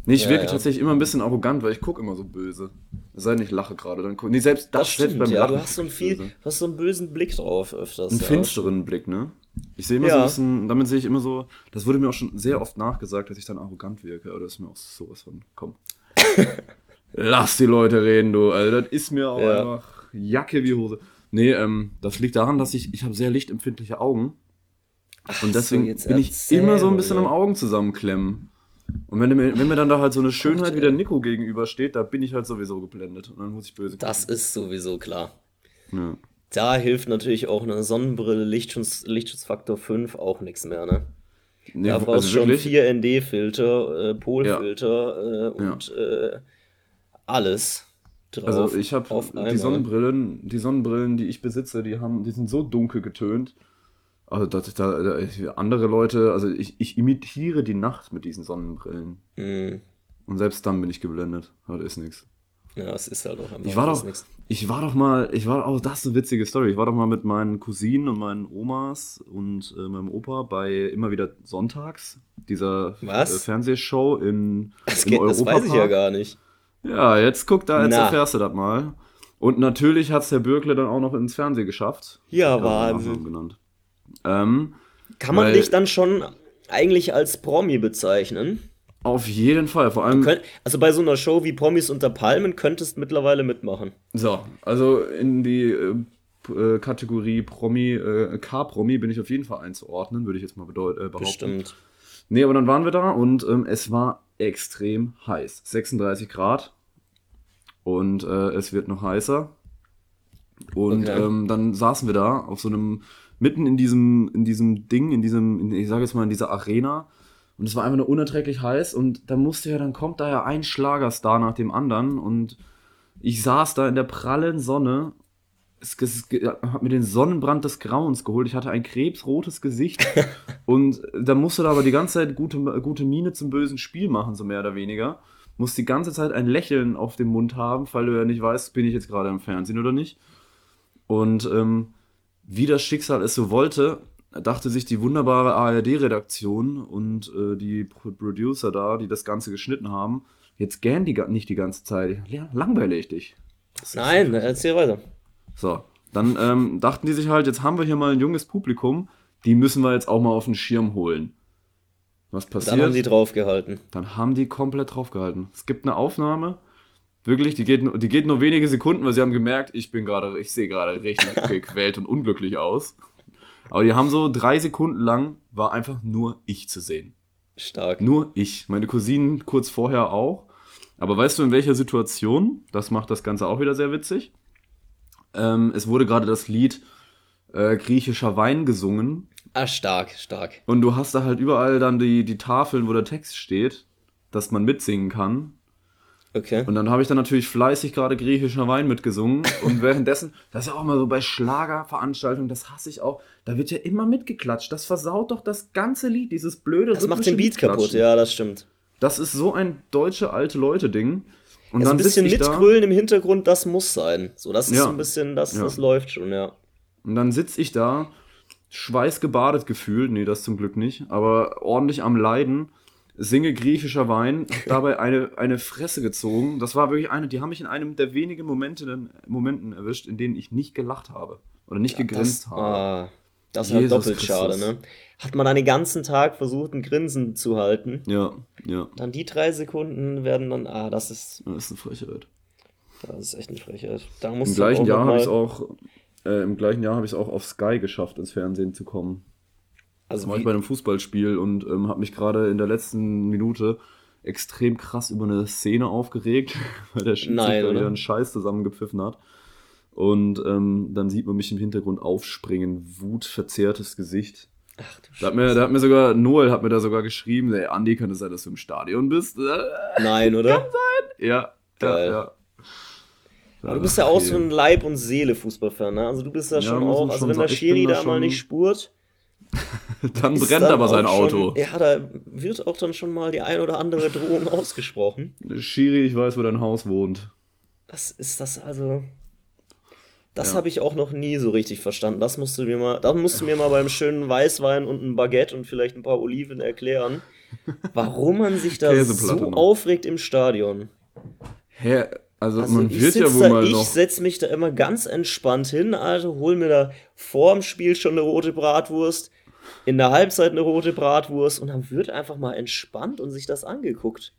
Nee, ich Ja, wirke ja. tatsächlich immer ein bisschen arrogant, weil ich gucke immer so böse. Es sei denn, ich lache gerade. Dann guck, nee, selbst das, Das stimmt, ja. Lachen Du hast so einen, viel, böse. hast so einen bösen Blick drauf öfters. Einen ja. finsteren Blick, ne? Ich sehe immer Ja. so ein bisschen, damit sehe ich immer so, das wurde mir auch schon sehr oft nachgesagt, dass ich dann arrogant wirke, aber das ist mir auch sowas von, komm. Lass die Leute reden, du, also das ist mir auch Ja. einfach Jacke wie Hose. Nee, ähm, das liegt daran, dass ich, ich habe sehr lichtempfindliche Augen und deswegen so, jetzt bin ich immer so ein bisschen am Augen zusammenklemmen. Und wenn mir, wenn mir dann da halt so eine Schönheit wie der Nico gegenübersteht, da bin ich halt sowieso geblendet und dann muss ich böse Das ist sowieso klar. gucken. Da hilft natürlich auch eine Sonnenbrille, Lichtschutz, Lichtschutzfaktor 5 auch nichts mehr, ne? Ja. Nee, Da also brauchst du schon wirklich? 4 ND-Filter, äh, Polfilter äh, und äh, alles drauf. Also ich habe die. Sonnenbrillen, die Sonnenbrillen, die ich besitze, die haben, die sind so dunkel getönt. Also dass da, da ich- andere Leute, also ich, ich imitiere die Nacht mit diesen Sonnenbrillen. Mm, Und selbst dann bin ich geblendet. Das ist nichts. ja, es ist halt auch einfach Ich war doch, nix. ich war doch mal, ich war, oh, das ist eine witzige Story. Ich war doch mal mit meinen Cousinen und meinen Omas und äh, meinem Opa bei immer wieder sonntags dieser? Äh, Fernsehshow in, Das, im geht, das weiß ich ja gar nicht. Ja, jetzt guck da, jetzt Na. erfährst du das mal. Und natürlich hat es der Bürkle dann auch noch ins Fernsehen geschafft. Ja, Wahnsinn. Genannt. Ähm, Kann man dich dann schon eigentlich als Promi bezeichnen? auf jeden Fall. Vor allem, Könnt, also bei so einer Show wie Promis unter Palmen könntest mittlerweile mitmachen. so, also in die äh, äh, Kategorie Promi, äh, K-Promi bin ich auf jeden Fall einzuordnen, würde ich jetzt mal bedeut äh, behaupten. Bestimmt. Nee, aber dann waren wir da und ähm, es war extrem heiß. 36 Grad. Und äh, es wird noch heißer. Und Okay. ähm, dann saßen wir da auf so einem, mitten in diesem, in diesem Ding, in diesem, in, ich sage jetzt mal, in dieser Arena. Und es war einfach nur unerträglich heiß. Und da musste ja, dann kommt da ja ein Schlagerstar nach dem anderen. Und ich saß da in der prallen Sonne. Es, es, hab mir den Sonnenbrand des Grauens geholt. Ich hatte ein krebsrotes Gesicht. und da musste da aber die ganze Zeit gute, gute Miene zum bösen Spiel machen, so mehr oder weniger. Muss die ganze Zeit ein Lächeln auf dem Mund haben, weil du ja nicht weißt, bin ich jetzt gerade im Fernsehen oder nicht. Und ähm, wie das Schicksal es so wollte, dachte sich die wunderbare ARD-Redaktion und äh, die Pro Producer da, die das Ganze geschnitten haben, jetzt gern die nicht die ganze Zeit. Ja, langweile ich dich. Nein, erzähl weiter. So, dann ähm, dachten die sich halt, jetzt haben wir hier mal ein junges Publikum, die müssen wir jetzt auch mal auf den Schirm holen. Was passiert? Dann haben die draufgehalten. Dann haben die komplett draufgehalten. Es gibt eine Aufnahme, wirklich, die geht, nur- die geht nur wenige Sekunden, weil sie haben gemerkt, ich bin gerade, ich sehe gerade richtig gequält und unglücklich aus. Aber die haben so drei Sekunden lang, war einfach nur ich zu sehen. Stark. Nur ich. Meine Cousinen kurz vorher auch. Aber weißt du, in welcher Situation? Das macht das Ganze auch wieder sehr witzig. Ähm, es wurde gerade das Lied äh, Griechischer Wein gesungen. Ah, stark, stark. Und du hast da halt überall dann die, die Tafeln, wo der Text steht, dass man mitsingen kann. Okay. Und dann habe ich dann natürlich fleißig gerade griechischer Wein mitgesungen. Und währenddessen, das ist ja auch mal so bei Schlagerveranstaltungen, das hasse ich auch, da wird ja immer mitgeklatscht. Das versaut doch das ganze Lied, dieses blöde Das macht den Beat kaputt, ja, das stimmt. Das ist so ein deutsche alte Leute-Ding. Und Ja, so ein bisschen da- mitgrölen im Hintergrund, das muss sein. So, das ist Ja. so ein bisschen, das, Ja. das läuft schon, ja. Und dann sitze ich da, schweißgebadet gefühlt, nee, das zum Glück nicht, aber ordentlich am Leiden, singe griechischer Wein, dabei eine, eine Fresse gezogen. Das war wirklich eine, die haben mich in einem der wenigen Momente, Momenten erwischt, in denen ich nicht gelacht habe. Oder nicht gegrinst das, habe. Ah, das ist halt doppelt Christus. schade, ne? Hat man dann den ganzen Tag versucht, ein Grinsen zu halten. Ja, ja. Dann die drei Sekunden werden dann, ah, das ist, Das ist eine Frechheit. das ist echt eine Frechheit. Da musst Im gleichen Jahr habe ich es auch, äh, im gleichen Jahr habe ich es auch auf Sky geschafft, ins Fernsehen zu kommen. Also Da war ich bei einem Fußballspiel und ähm, habe mich gerade in der letzten Minute extrem krass über eine Szene aufgeregt, weil der Schiedsrichter wieder einen Scheiß zusammengepfiffen hat. Und ähm, dann sieht man mich im Hintergrund aufspringen, wutverzerrtes Gesicht. ach du Da hat, mir, da hat mir sogar, Noel hat mir da sogar geschrieben, ey, Andi, kann es sein, dass du im Stadion bist? Nein, oder? Ja, Geil. ja, ja. Aber du bist ja auch so ein Leib- und Seele-Fußballfan, ne? Also du bist ja, Ja, schon auch, also schon wenn der Schiri da da mal nicht spurt, Dann ist brennt dann aber sein Auto. Schon, ja, da wird auch dann schon mal die ein oder andere Drohung ausgesprochen. Schiri, ich weiß, wo dein Haus wohnt. Das ist das also. Das Ja. habe ich auch noch nie so richtig verstanden. Das musst du mir mal, da musst du mir mal beim schönen Weißwein und einem Baguette und vielleicht ein paar Oliven erklären, warum man sich da so noch. aufregt im Stadion. Hä? Also, Also man ich wird ja wohl da, mal ich noch. setz mich da immer ganz entspannt hin, Alter, hol mir da vorm Spiel schon eine rote Bratwurst, in der Halbzeit eine rote Bratwurst und dann wird einfach mal entspannt und sich das angeguckt.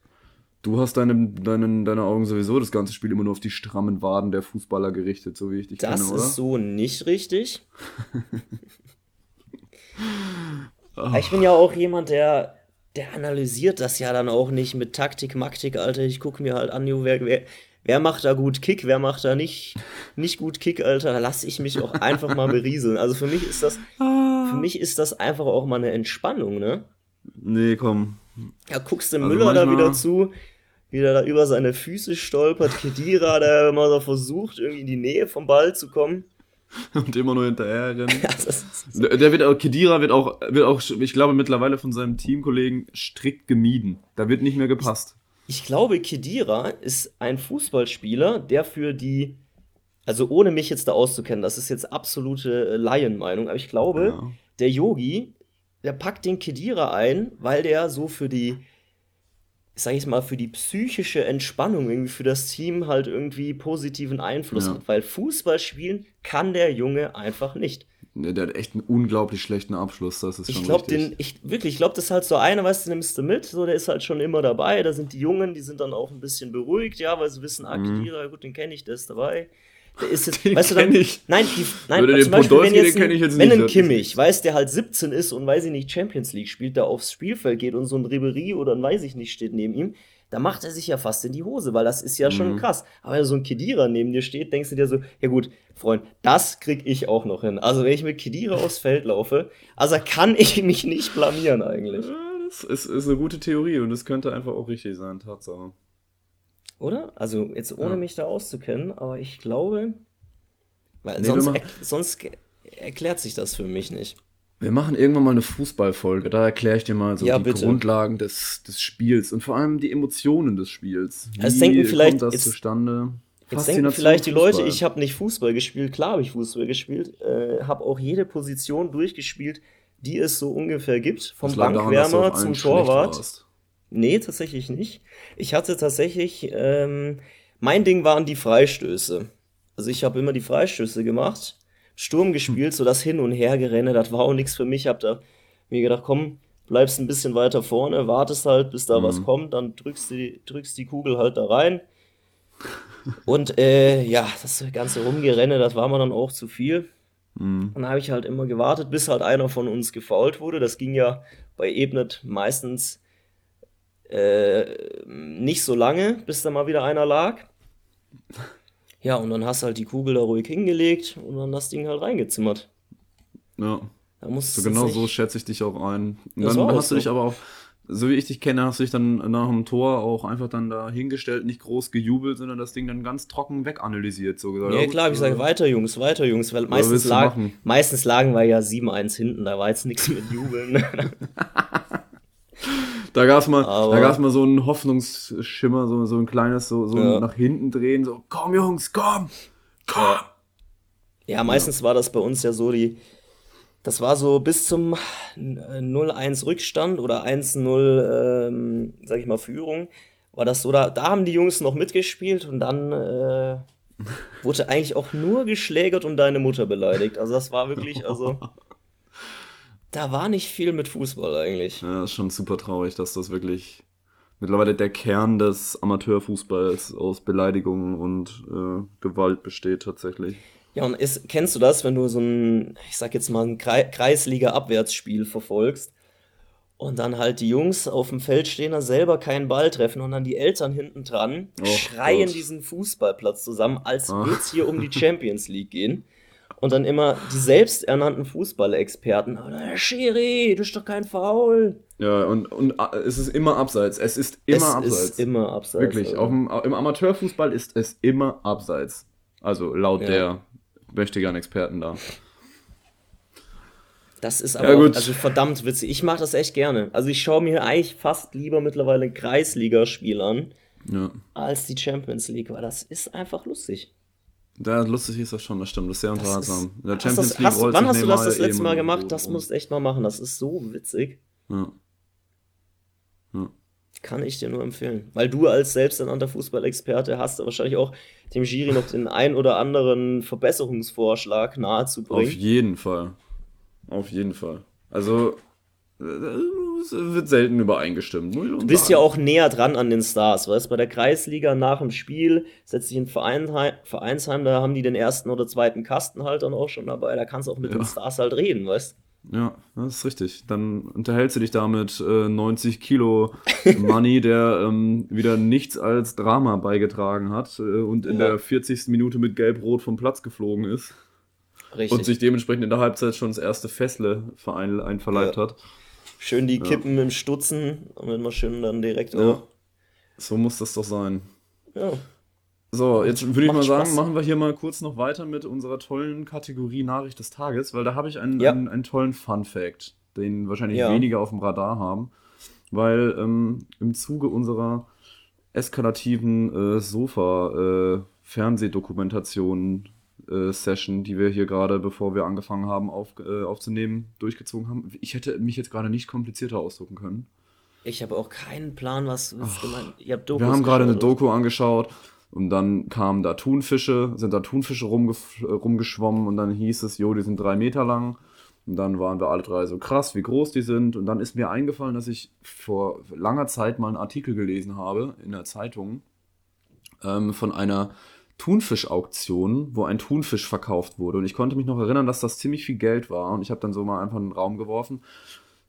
Du hast deine, deine, deine Augen sowieso das ganze Spiel immer nur auf die strammen Waden der Fußballer gerichtet, so wie ich dich Das kenne, oder? ist so nicht richtig. Aber ich bin ja auch jemand, der, der analysiert das ja dann auch nicht mit Taktik, Maktik, Alter. Ich gucke mir halt an, wer, wer, wer macht da gut Kick, wer macht da nicht, nicht gut Kick, Alter. Da lasse ich mich auch einfach mal berieseln. Also für mich ist das, für mich ist das einfach auch mal eine Entspannung, ne? Nee, komm. Ja, guckst du Also Müller da manchmal- wieder zu, wie der da über seine Füße stolpert, Kedira, der mal so versucht, irgendwie in die Nähe vom Ball zu kommen. Und immer nur hinterher rennen. Ja, das ist, Der der wird auch, Kedira wird auch, wird auch, ich glaube, mittlerweile von seinem Teamkollegen strikt gemieden. Da wird nicht mehr gepasst. Ich glaube, Kedira ist ein Fußballspieler, der für die, also ohne mich jetzt da auszukennen, das ist jetzt absolute äh, Laienmeinung, aber ich glaube, Ja. der Yogi, der packt den Kedira ein, weil der so für die, sag ich mal, für die psychische Entspannung, irgendwie für das Team halt irgendwie positiven Einfluss Ja. hat, weil Fußball spielen kann der Junge einfach nicht. Der, der hat echt einen unglaublich schlechten Abschluss, das ist schon Ich glaube, den, ich wirklich, ich glaube, das ist halt so einer, weißt du, nimmst du mit, so, der ist halt schon immer dabei. Da sind die Jungen, die sind dann auch ein bisschen beruhigt, ja, weil sie wissen, ah, Kedira, gut, den kenne ich, der ist dabei. Der ist jetzt, Mhm. Den weißt du, dann, ich. nein, die, nein, Oder zum den Beispiel, wenn jetzt, den kenn ich ein, jetzt wenn nicht, ein Kimmich, weiß, der halt 17 ist und weiß ich nicht, Champions League spielt, der aufs Spielfeld geht und so ein Ribery oder ein weiß ich nicht steht neben ihm, da macht er sich ja fast in die Hose, weil das ist ja Mhm. schon krass. Aber wenn so ein Kedira neben dir steht, denkst du dir so, ja gut, Freund, das krieg ich auch noch hin. Also wenn ich mit Kedira aufs Feld laufe, also kann ich mich nicht blamieren eigentlich. Das ist, ist eine gute Theorie und das könnte einfach auch richtig sein, Tatsache. Oder? Also jetzt ohne Ja. mich da auszukennen, aber ich glaube, weil Nee, sonst, er, sonst erklärt sich das für mich nicht. Wir machen irgendwann mal eine Fußballfolge, da erkläre ich dir mal so Ja, die bitte. Grundlagen des, des Spiels und vor allem die Emotionen des Spiels. Wie Also denken vielleicht- kommt das jetzt- zustande? Jetzt denken vielleicht die Leute, ich habe nicht Fußball gespielt. Klar habe ich Fußball gespielt, äh, habe auch jede Position durchgespielt, die es so ungefähr gibt. Vom daran, Bankwärmer auf zum Torwart. Nee, tatsächlich nicht. Ich hatte tatsächlich, ähm, mein Ding waren die Freistöße. Also ich habe immer die Freistöße gemacht, Sturm gespielt, so das Hin- und Hergerenne, das war auch nichts für mich. Hab da mir gedacht, komm, bleibst ein bisschen weiter vorne, wartest halt, bis da was kommt, dann drückst du die, drückst die Kugel halt da rein. Und äh, ja, das ganze Rumgerenne, das war mir dann auch zu viel. Mhm. Und dann habe ich halt immer gewartet, bis halt einer von uns gefault wurde. Das ging ja bei Ebnet meistens äh, nicht so lange, bis da mal wieder einer lag. Ja, und dann hast du halt die Kugel da ruhig hingelegt und dann das Ding halt reingezimmert. Ja, Da musst so du genau so schätze ich dich auch ein. Und Das dann hast du so. dich aber auch, so wie ich dich kenne, hast du dich dann nach dem Tor auch einfach dann da hingestellt, nicht groß gejubelt, sondern das Ding dann ganz trocken weganalysiert. So gesagt, Ja, gut, klar, ich sage, weiter Jungs, weiter Jungs, weil meistens, du lag, meistens lagen wir ja 7-1 hinten, da war jetzt nichts mit Jubeln. Da gab es mal, Aber- da gab's mal so einen Hoffnungsschimmer, so, so ein kleines, so, so Ja. nach hinten drehen, so, komm Jungs, komm, komm. Ja, meistens war das bei uns ja so, die, Das war so bis zum 0-1 Rückstand oder 1-0, ähm, sag ich mal, Führung. War das so, da, da haben die Jungs noch mitgespielt und dann äh, wurde eigentlich auch nur geschlägert und deine Mutter beleidigt. Also das war wirklich, also da war nicht viel mit Fußball eigentlich. Ja, ist schon super traurig, dass das wirklich mittlerweile der Kern des Amateurfußballs aus Beleidigungen und äh, Gewalt besteht tatsächlich. Ja, und ist, kennst du das, wenn du so ein, ich sag jetzt mal, ein Kreisliga-Abwärtsspiel verfolgst und dann halt die Jungs auf dem Feld stehen, da selber keinen Ball treffen und dann die Eltern hinten dran oh, schreien Gott. diesen Fußballplatz zusammen, als ah. würde es hier um die Champions League gehen. Und dann immer die selbsternannten Fußballexperten, Herr Schiri, du bist doch kein Foul. Ja, und, und äh, es ist immer abseits. Es ist immer es abseits. Es ist immer abseits. Wirklich, also. dem, im Amateurfußball ist es immer abseits. Also laut ja. der mächtigen Experten da. Das ist aber ja, auch, also verdammt witzig. Ich mache das echt gerne. Also ich schaue mir eigentlich fast lieber mittlerweile Kreisligaspiel an, ja. als die Champions League, weil das ist einfach lustig. Ja, lustig ist das schon, das stimmt. Das ist sehr unterhaltsam. In der Champions das, League hast, Wann hast du das das letzte Mal gemacht? Das musst du echt mal machen. Das ist so witzig. Ja. ja. Kann ich dir nur empfehlen. Weil du als selbsternannter Fußballexperte hast wahrscheinlich auch dem Jury noch den ein oder anderen Verbesserungsvorschlag nahezubringen. Auf jeden Fall. Auf jeden Fall. Also, äh, es wird selten übereingestimmt. Du bist ja auch näher dran an den Stars, weißt Bei der Kreisliga nach dem Spiel setzt sich ein Vereinsheim, Vereinsheim, da haben die den ersten oder zweiten Kasten halt dann auch schon dabei. Da kannst du auch mit ja. den Stars halt reden, weißt ja, das ist richtig. Dann unterhältst du dich da mit äh, 90 Kilo Money, der ähm, wieder nichts als Drama beigetragen hat äh, und in ja. der 40. Minute mit Gelb-Rot vom Platz geflogen ist. Richtig. Und sich dementsprechend in der Halbzeit schon das erste Fessle einverleibt ja. hat. Schön die Kippen im Stutzen, damit man schön dann direkt ja. So muss das doch sein. Ja. So, jetzt würde ich mal sagen, Spaß. machen wir hier mal kurz noch weiter mit unserer tollen Kategorie Nachricht des Tages, weil da habe ich einen, ja. einen, einen, tollen Fun-Fact, den wahrscheinlich ja. weniger auf dem Radar haben, weil ähm, im Zuge unserer eskalativen äh, Sofa-Fernsehdokumentation äh, Session, die wir hier gerade, bevor wir angefangen haben auf, äh, aufzunehmen, durchgezogen haben. Ich hätte mich jetzt gerade nicht komplizierter ausdrucken können. Ich habe auch keinen Plan, was, was du meinst. Wir haben gerade eine Doku angeschaut und dann kamen da Thunfische, sind da Thunfische rumgeschwommen und dann hieß es, jo, die sind drei Meter lang. Und dann waren wir alle drei so krass, wie groß die sind. Und dann ist mir eingefallen, dass ich vor langer Zeit mal einen Artikel gelesen habe in der Zeitung ähm, von einer Thunfisch-Auktion, wo ein Thunfisch verkauft wurde. Und ich konnte mich noch erinnern, dass das ziemlich viel Geld war. Und ich habe dann so mal einfach in den Raum geworfen.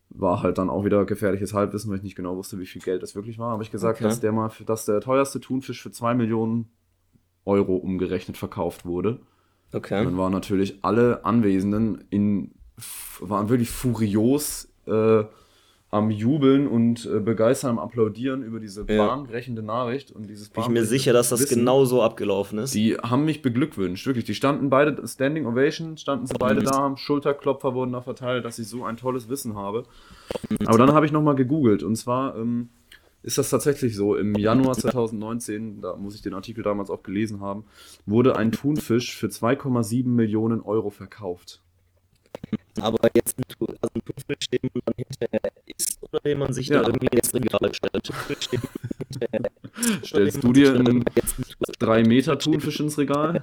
War halt dann auch wieder gefährliches Halbwissen, weil ich nicht genau wusste, wie viel Geld das wirklich war. Habe ich gesagt, okay. dass der mal, dass der teuerste Thunfisch für 2 Millionen Euro umgerechnet verkauft wurde. Okay. Und dann waren natürlich alle Anwesenden in, waren wirklich furios äh, am Jubeln und äh, begeistern, am Applaudieren über diese ja. bahnbrechende Nachricht und dieses Bin ich mir sicher, dass das Wissen. genau so abgelaufen ist. Die haben mich beglückwünscht, wirklich. Die standen beide, Standing Ovation, standen sie beide da, Schulterklopfer wurden da verteilt, dass ich so ein tolles Wissen habe. Aber dann habe ich nochmal gegoogelt und zwar ähm, ist das tatsächlich so. Im Januar 2019, da muss ich den Artikel damals auch gelesen haben, wurde ein Thunfisch für 2,7 Millionen Euro verkauft. Aber jetzt ein, also ein Thunfisch, den man hinterher isst oder den man sich ja. da irgendwie ins Regal stellt. Stellst du dir einen 3 Meter Thunfisch ins Regal?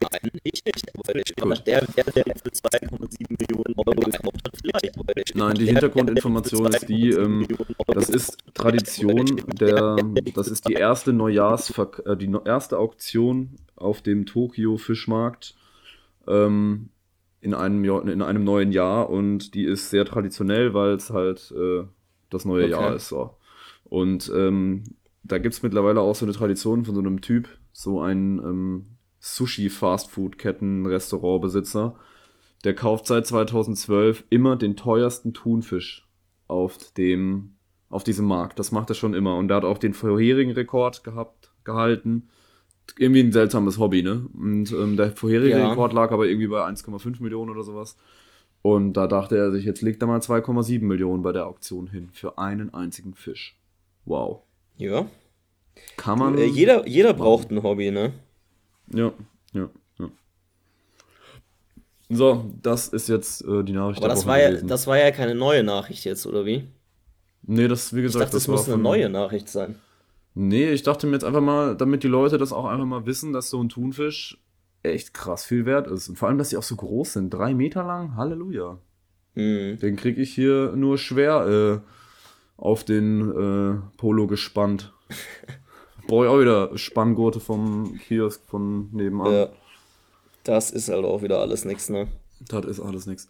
Nein, ich nicht. Aber der, der, der für 2,7 Millionen Euro gekauft hat, vielleicht. Nein, die Hintergrundinformation ist die, ähm, das ist Tradition, der, das ist die erste Neujahrsver äh, die erste Auktion auf dem Tokio Fischmarkt. Ähm, in einem, in einem neuen Jahr und die ist sehr traditionell, weil es halt äh, das neue okay. Jahr ist. So. Und ähm, da gibt es mittlerweile auch so eine Tradition von so einem Typ, so ein ähm, Sushi-Fastfood-Ketten-Restaurantbesitzer, der kauft seit 2012 immer den teuersten Thunfisch auf dem auf diesem Markt. Das macht er schon immer. Und er hat auch den vorherigen Rekord gehabt, gehalten irgendwie ein seltsames Hobby, ne? Und ähm, der vorherige ja. Rekord lag aber irgendwie bei 1,5 Millionen oder sowas. Und da dachte er sich, jetzt legt er mal 2,7 Millionen bei der Auktion hin für einen einzigen Fisch. Wow. Ja. Kann man. Äh, jeder, jeder braucht ein Hobby, ne? Ja, ja, ja. So, das ist jetzt äh, die Nachricht Aber das war, ja, das war ja keine neue Nachricht jetzt, oder wie? nee, das, wie Ich gesagt, dachte, das war muss eine neue Nachricht sein. Nee, ich dachte mir jetzt einfach mal, damit die Leute das auch einfach mal wissen, dass so ein Thunfisch echt krass viel wert ist. Und vor allem, dass sie auch so groß sind. Drei Meter lang, Halleluja. Hm. Den krieg ich hier nur schwer äh, auf den äh, Polo gespannt. Brauche ich auch wieder Spanngurte vom Kiosk von nebenan. Ja. Das ist halt auch wieder alles nix, ne? Das ist alles nichts.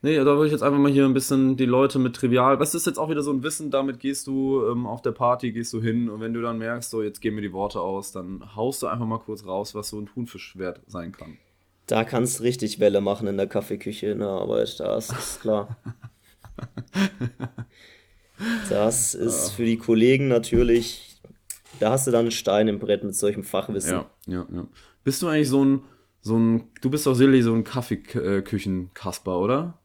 Nee, da würde ich jetzt einfach mal hier ein bisschen die Leute mit trivial. Was ist jetzt auch wieder so ein Wissen, damit gehst du ähm, auf der Party, gehst du hin und wenn du dann merkst, so jetzt gehen mir die Worte aus, dann haust du einfach mal kurz raus, was so ein Thunfisch wert sein kann. Da kannst du richtig Welle machen in der Kaffeeküche in der Arbeit, das ist klar. Das ist für die Kollegen natürlich, da hast du dann einen Stein im Brett mit solchem Fachwissen. Ja, ja, ja. Bist du eigentlich so ein, so ein, du bist doch sicherlich so ein Kaffeeküchen-Kasper, oder?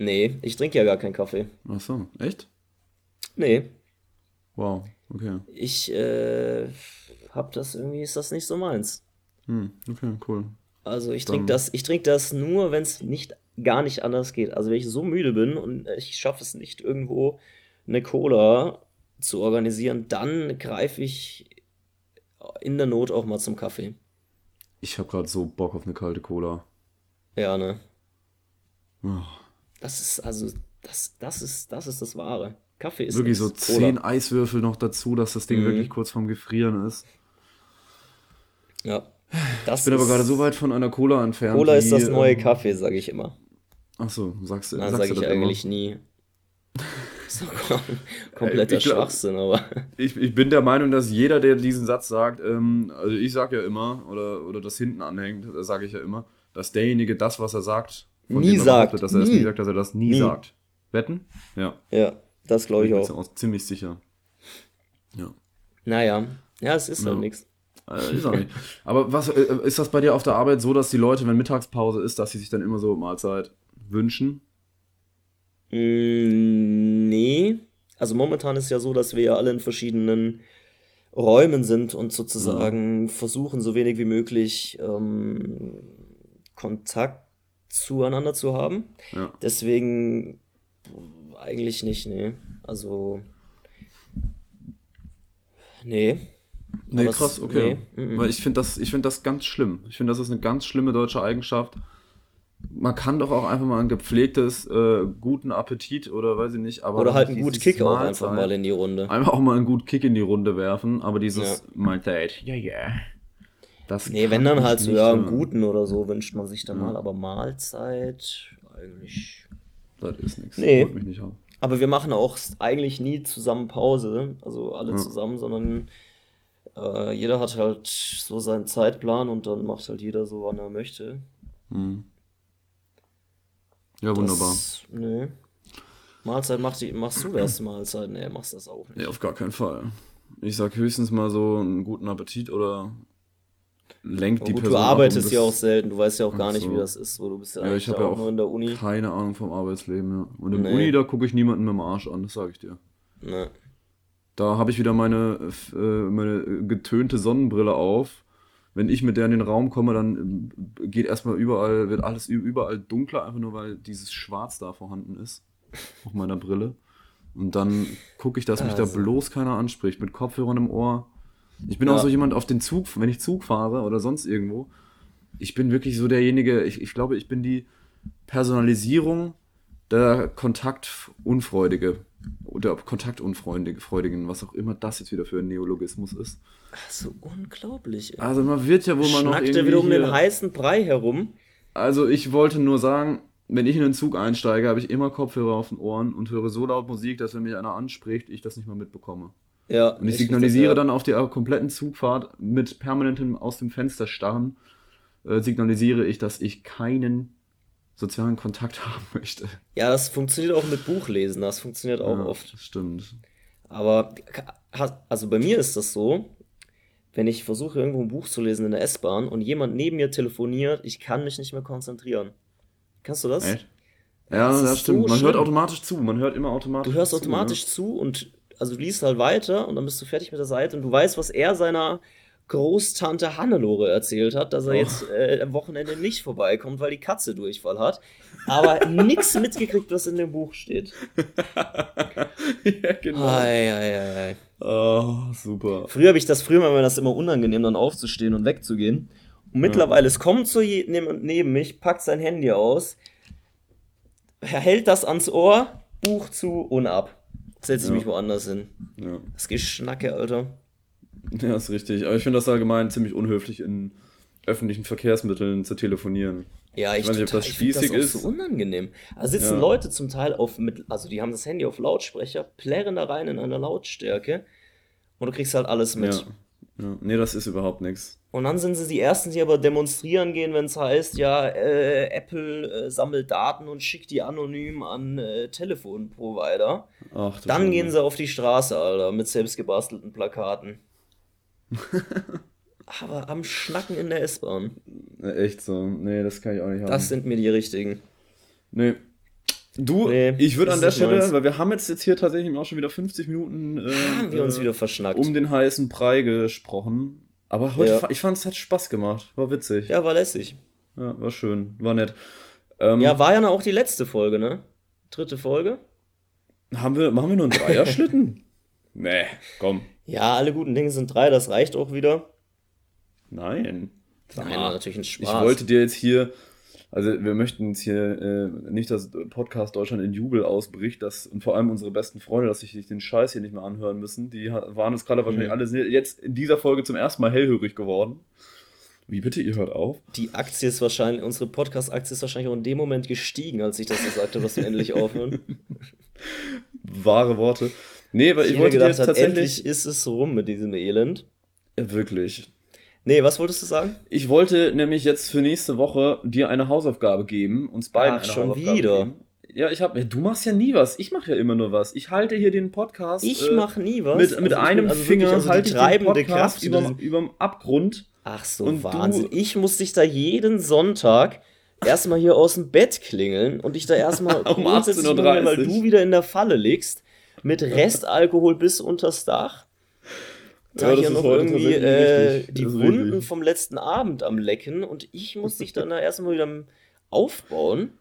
Nee, ich trinke ja gar keinen Kaffee. Ach so, echt? Nee, Wow, okay. ich äh, hab das irgendwie, ist das nicht so meins. Hm, okay, cool. Also ich trinke das, ich trinke das nur, wenn es nicht gar nicht anders geht. Also wenn ich so müde bin und ich schaffe es nicht irgendwo eine Cola zu organisieren, dann greife ich in der Not auch mal zum Kaffee. Ich habe gerade so Bock auf eine kalte Cola. Ja, ne? Oh, Das ist also das, das ist das ist das Wahre. Kaffee ist wirklich so nix. Cola. zehn Eiswürfel noch dazu, dass das Ding Mhm. wirklich kurz vorm Gefrieren ist. Ja. Das Ich bin aber gerade so weit von einer Cola entfernt. Cola ist das neue ähm, Kaffee, sage ich immer. Ach so, sagst du, Nein, sagst sage du ich das immer? eigentlich nie. So kom kompletter Ich Schwachsinn, aber Ich, ich bin der Meinung, dass jeder, der diesen Satz sagt, ähm, also ich sage ja immer, oder, oder das hinten anhängt, sage ich ja immer, dass derjenige das, was er sagt, Nie sagt. behauptet, dass er Nie. nie sagt, dass er das nie, Nie. sagt. Wetten? Ja, ja, das glaube ich bin auch. mir auch ziemlich sicher. Ja. Naja, ja, es ist halt Ja. nichts. Äh, ist auch nicht. Aber was äh, ist das bei dir auf der Arbeit so, dass die Leute, wenn Mittagspause ist, dass sie sich dann immer so Mahlzeit wünschen? Mm, nee. Also momentan ist ja so, dass wir ja alle in verschiedenen Räumen sind und sozusagen versuchen, so wenig wie möglich ähm, Kontakt zueinander zu haben. Ja. Deswegen eigentlich nicht, nee. Also. Nee. Nee, Aber krass, okay. nee, mhm. Weil ich finde das, ich find das ganz schlimm. Ich finde, das ist eine ganz schlimme deutsche Eigenschaft. Man kann doch auch einfach mal ein gepflegtes, äh, guten Appetit oder weiß ich nicht, aber Oder halt einen guten Kick auch Mahlzeit- einfach mal in die Runde. Einfach auch mal einen guten Kick in die Runde werfen, aber dieses Ja. Mahlzeit, ja, ja. Das Nee, wenn dann halt so, ja, einen hören. guten oder so wünscht man sich dann Ja. mal, aber Mahlzeit eigentlich. Das ist nichts. Nee. Holt mich nicht haben. Aber wir machen auch eigentlich nie zusammen Pause, also alle Ja. zusammen, sondern äh, jeder hat halt so seinen Zeitplan und dann macht halt jeder so, wann er möchte. Mhm. Ja, wunderbar. Das, nee. Mahlzeit macht die, machst du das Mahlzeit? Nee, machst das auch nicht. Nee, auf gar keinen Fall. Ich sag höchstens mal so einen guten Appetit oder lenkt die gut, Person du ab, arbeitest das- ja auch selten, du weißt ja auch gar nicht, so. wie das ist, wo du bist ja Ja, ich habe ja auch nur in der Uni. Keine Ahnung vom Arbeitsleben, ja. Und im Nee. Uni, da gucke ich niemanden mit dem Arsch an, das sage ich dir. Ne. Da habe ich wieder meine, äh, meine getönte Sonnenbrille auf. Wenn ich mit der in den Raum komme, dann äh, geht erstmal überall, wird alles überall dunkler, einfach nur weil dieses Schwarz da vorhanden ist. Auf meiner Brille. Und dann gucke ich, dass mich da Also. bloß keiner anspricht, mit Kopfhörern im Ohr. Ich bin auch Ja. so jemand auf den Zug, wenn ich Zug fahre oder sonst irgendwo. Ich bin wirklich so derjenige, ich, ich glaube, ich bin die Personalisierung der Kontaktunfreudige oder Kontaktunfreudigen, Freudigen, was auch immer das jetzt wieder für ein Neologismus ist. So unglaublich. ey. Also man wird ja wohl mal noch Schnackt er irgendwie wieder um den heißen Brei herum. Also ich wollte nur sagen, wenn ich in den Zug einsteige, habe ich immer Kopfhörer auf den Ohren und höre so laut Musik, dass wenn mich einer anspricht, ich das nicht mal mitbekomme. Ja, Und ich signalisiere ja. dann auf der kompletten Zugfahrt mit permanentem aus dem Fenster starren, äh, signalisiere ich, dass ich keinen sozialen Kontakt haben möchte. Ja, das funktioniert auch mit Buchlesen, das funktioniert auch Ja, oft. das stimmt. Aber also bei mir ist das so, wenn ich versuche irgendwo ein Buch zu lesen in der S-Bahn und jemand neben mir telefoniert, ich kann mich nicht mehr konzentrieren. Kannst du das? Echt? Ja, Das das, stimmt. so man hört schlimm. automatisch zu. Man hört immer automatisch Du hörst zu, automatisch zu und also du liest halt weiter und dann bist du fertig mit der Seite und du weißt, was er seiner Großtante Hannelore erzählt hat, dass er oh. jetzt äh, am Wochenende nicht vorbeikommt, weil die Katze Durchfall hat. Aber nichts mitgekriegt, was in dem Buch steht. ja, genau. Ei, ei, ei. Oh, super. Früher habe ich das, früher war mir das immer unangenehm, dann aufzustehen und wegzugehen. Und mittlerweile, ja. es kommt so neben, neben mich, packt sein Handy aus, er hält das ans Ohr, Buch zu und ab. Setze ich ja. mich woanders hin. Ja. Das Geschnacke, Alter. Ja, ist richtig. Aber ich finde das allgemein ziemlich unhöflich, in öffentlichen Verkehrsmitteln zu telefonieren. Ja, ich, ich weiß nicht, ob das spießig das ist. so unangenehm. Da sitzen ja. Leute zum Teil auf, mit, also die haben das Handy auf Lautsprecher, plärren da rein in einer Lautstärke und du kriegst halt alles mit. Ja. Ja. Nee, das ist überhaupt nichts. Und dann sind sie die Ersten, die aber demonstrieren gehen, wenn es heißt, ja, äh, Apple äh, sammelt Daten und schickt die anonym an äh, Telefonprovider. Ach, dann Schande. gehen sie auf die Straße, Alter, mit selbstgebastelten Plakaten. aber am Schnacken in der S-Bahn. Echt so. Nee, das kann ich auch nicht haben. Das sind mir die richtigen. Nee. Du, nee, ich würde an der Stelle, weil wir haben jetzt, jetzt hier tatsächlich auch schon wieder 50 Minuten äh, haben wir uns wieder verschnackt. um den heißen Brei gesprochen. Aber heute, ja. ich fand es hat Spaß gemacht. War witzig. Ja, war lässig. Ja, war schön. War nett. Ähm, ja, war ja auch die letzte Folge, ne? Dritte Folge. Haben wir, machen wir nur einen Dreier-Schlitten? nee, komm. Ja, alle guten Dinge sind drei, das reicht auch wieder. Nein. Nein, war natürlich ein Spaß. Ich wollte dir jetzt hier, also wir möchten jetzt hier äh, nicht, dass Podcast Deutschland in Jubel ausbricht, dass, und vor allem unsere besten Freunde, dass sich den Scheiß hier nicht mehr anhören müssen. Die waren jetzt gerade wahrscheinlich mhm. alle jetzt in dieser Folge zum ersten Mal hellhörig geworden. Wie bitte, ihr hört auf? Die Aktie ist wahrscheinlich, unsere Podcast-Aktie ist wahrscheinlich auch in dem Moment gestiegen, als ich das gesagt habe, dass wir endlich aufhören. Wahre Worte. Nee, weil ich, ich wollte gedacht, jetzt tatsächlich. Endlich ist es rum mit diesem Elend. Ja, wirklich. Nee, was wolltest du sagen? Ich wollte nämlich jetzt für nächste Woche dir eine Hausaufgabe geben, uns beiden Ach, eine schon Hausaufgabe wieder. Geben. Ja, ich habe. Du machst ja nie was. Ich mache ja immer nur was. Ich halte hier den Podcast. Ich äh, mache nie was. Mit, mit also einem also Finger also halte ich den Podcast über, überm Abgrund. Ach so, und Wahnsinn. Du, ich muss dich da jeden Sonntag erstmal hier aus dem Bett klingeln und dich da erstmal um 18.30 Uhr, weil du wieder in der Falle liegst, mit Restalkohol bis unters Dach. Da ja, hier noch irgendwie äh, die Wunden richtig. vom letzten Abend am Lecken und ich muss dich dann da erstmal wieder aufbauen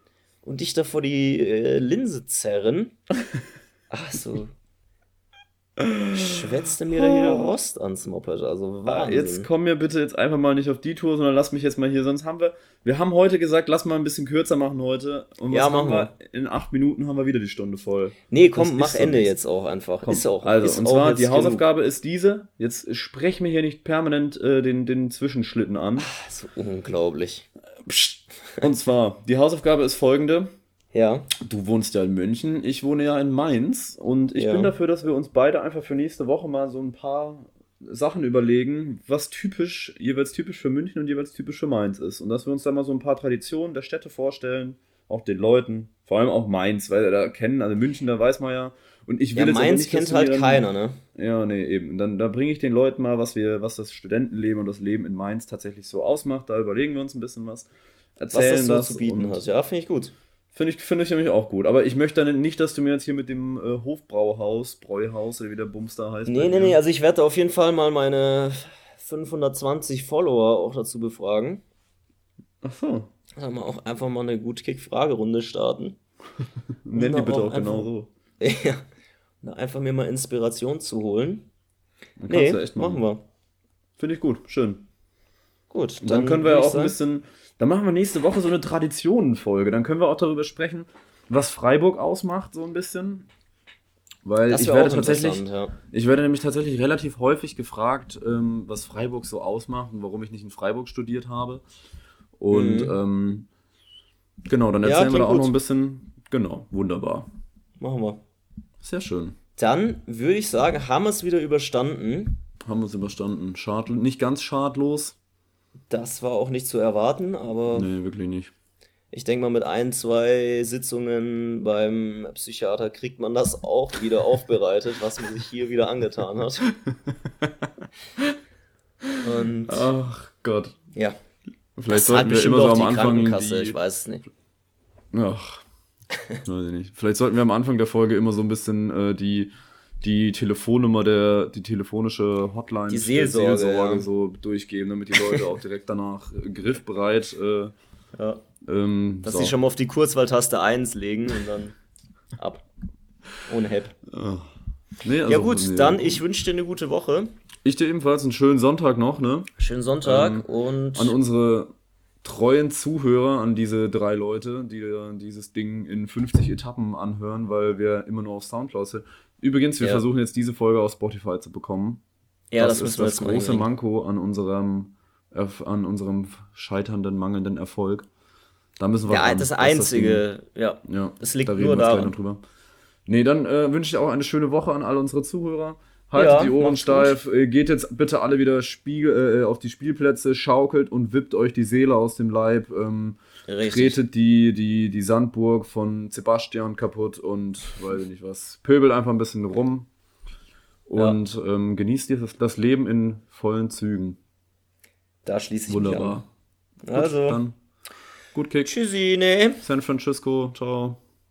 und dich da vor die äh, Linse zerren. Ach so, schwätzte mir da hier Rost ans Moped. Also Wahnsinn. Jetzt komm mir bitte jetzt einfach mal nicht auf die Tour, sondern lass mich jetzt mal hier. Sonst haben wir, wir haben heute gesagt, lass mal ein bisschen kürzer machen heute. Und ja, machen wir? In acht Minuten haben wir wieder die Stunde voll. Nee, komm, das mach Ende jetzt auch einfach. Komm, ist auch. Also, ist und auch zwar, die Hausaufgabe ist diese. Jetzt sprech mir hier nicht permanent äh, den, den Zwischenschlitten an. Ach, so unglaublich. Psst. Und zwar, die Hausaufgabe ist folgende. Ja. Du wohnst ja in München, ich wohne ja in Mainz und ich ja. bin dafür, dass wir uns beide einfach für nächste Woche mal so ein paar Sachen überlegen, was typisch, jeweils typisch für München und jeweils typisch für Mainz ist. Und dass wir uns da mal so ein paar Traditionen der Städte vorstellen, auch den Leuten, vor allem auch Mainz, weil da kennen, also München, da weiß man ja. Und ich will ja, Mainz nicht, kennt halt dann, keiner, ne? Ja, nee, eben. Dann da bringe ich den Leuten mal, was wir, was das Studentenleben und das Leben in Mainz tatsächlich so ausmacht. Da überlegen wir uns ein bisschen was. Erzählen was das so das zu bieten hat. Ja, finde ich gut. Finde ich, find ich nämlich auch gut. Aber ich möchte dann nicht, dass du mir jetzt hier mit dem äh, Hofbrauhaus, Bräuhaus oder wie der Bums da heißt. Nee, nee, nee. Also ich werde auf jeden Fall mal meine 520 Follower auch dazu befragen. Ach so. Dann wir auch einfach mal eine gute Kick-Fragerunde starten. Nenn die bitte auch, auch genau so. ja. Na, einfach mir mal Inspiration zu holen. Dann nee, machen. machen wir. Finde ich gut. Schön. Gut. Dann, dann können wir ja auch ein bisschen dann machen wir nächste Woche so eine Traditionenfolge. Dann können wir auch darüber sprechen, was Freiburg ausmacht, so ein bisschen. Weil ich werde tatsächlich, ja. ich werde nämlich tatsächlich relativ häufig gefragt, ähm, was Freiburg so ausmacht und warum ich nicht in Freiburg studiert habe. Und mhm. ähm, genau, dann erzählen ja, wir da auch gut. noch ein bisschen. Genau, wunderbar. Machen wir. Sehr schön. Dann würde ich sagen, haben wir es wieder überstanden. Haben wir es überstanden. Schad, nicht ganz schadlos. Das war auch nicht zu erwarten, aber. Nee, wirklich nicht. Ich denke mal, mit ein, zwei Sitzungen beim Psychiater kriegt man das auch wieder aufbereitet, was man sich hier wieder angetan hat. Und. Ach Gott. Ja. Vielleicht sollten wir immer so am Anfang. Die... Ich weiß es nicht. Ach. weiß ich nicht. Vielleicht sollten wir am Anfang der Folge immer so ein bisschen äh, die die Telefonnummer der, die telefonische Hotline Die der Seelsorge, ja. so durchgeben, damit die Leute auch direkt danach griffbereit äh, Ja. ähm, Dass so. sie schon mal auf die Kurzwahltaste 1 legen und dann ab. Ohne Hepp. Nee, also, Ja gut, nee. dann ich wünsche dir eine gute Woche. Ich dir ebenfalls einen schönen Sonntag noch, ne? Schönen Sonntag Ähm, und An unsere treuen Zuhörer, an diese drei Leute, die dieses Ding in 50 Etappen anhören, weil wir immer nur auf Soundcloud sind. Übrigens, wir Ja. versuchen jetzt diese Folge auf Spotify zu bekommen. ja, das, das, ist das große. Manko an unserem, an unserem scheiternden, mangelnden Erfolg. Da müssen wir Ja, dran, das einzige, ja. Ding, ja, das liegt da nur daran. drüber. Nee, dann äh, wünsche ich auch eine schöne Woche an all unsere Zuhörer. Haltet Ja, die Ohren steif, äh, geht jetzt bitte alle wieder Spiegel, äh, auf die Spielplätze, schaukelt und wippt euch die Seele aus dem Leib. Ähm, Richtig. die, die, die Sandburg von Sebastian kaputt und weiß ich nicht was. Pöbelt einfach ein bisschen rum und ähm, genießt dieses, das Leben in vollen Zügen. Da schließe ich Wunderbar. mich an. Also, Dann gut Kick. tschüssi, ne? San Francisco, ciao.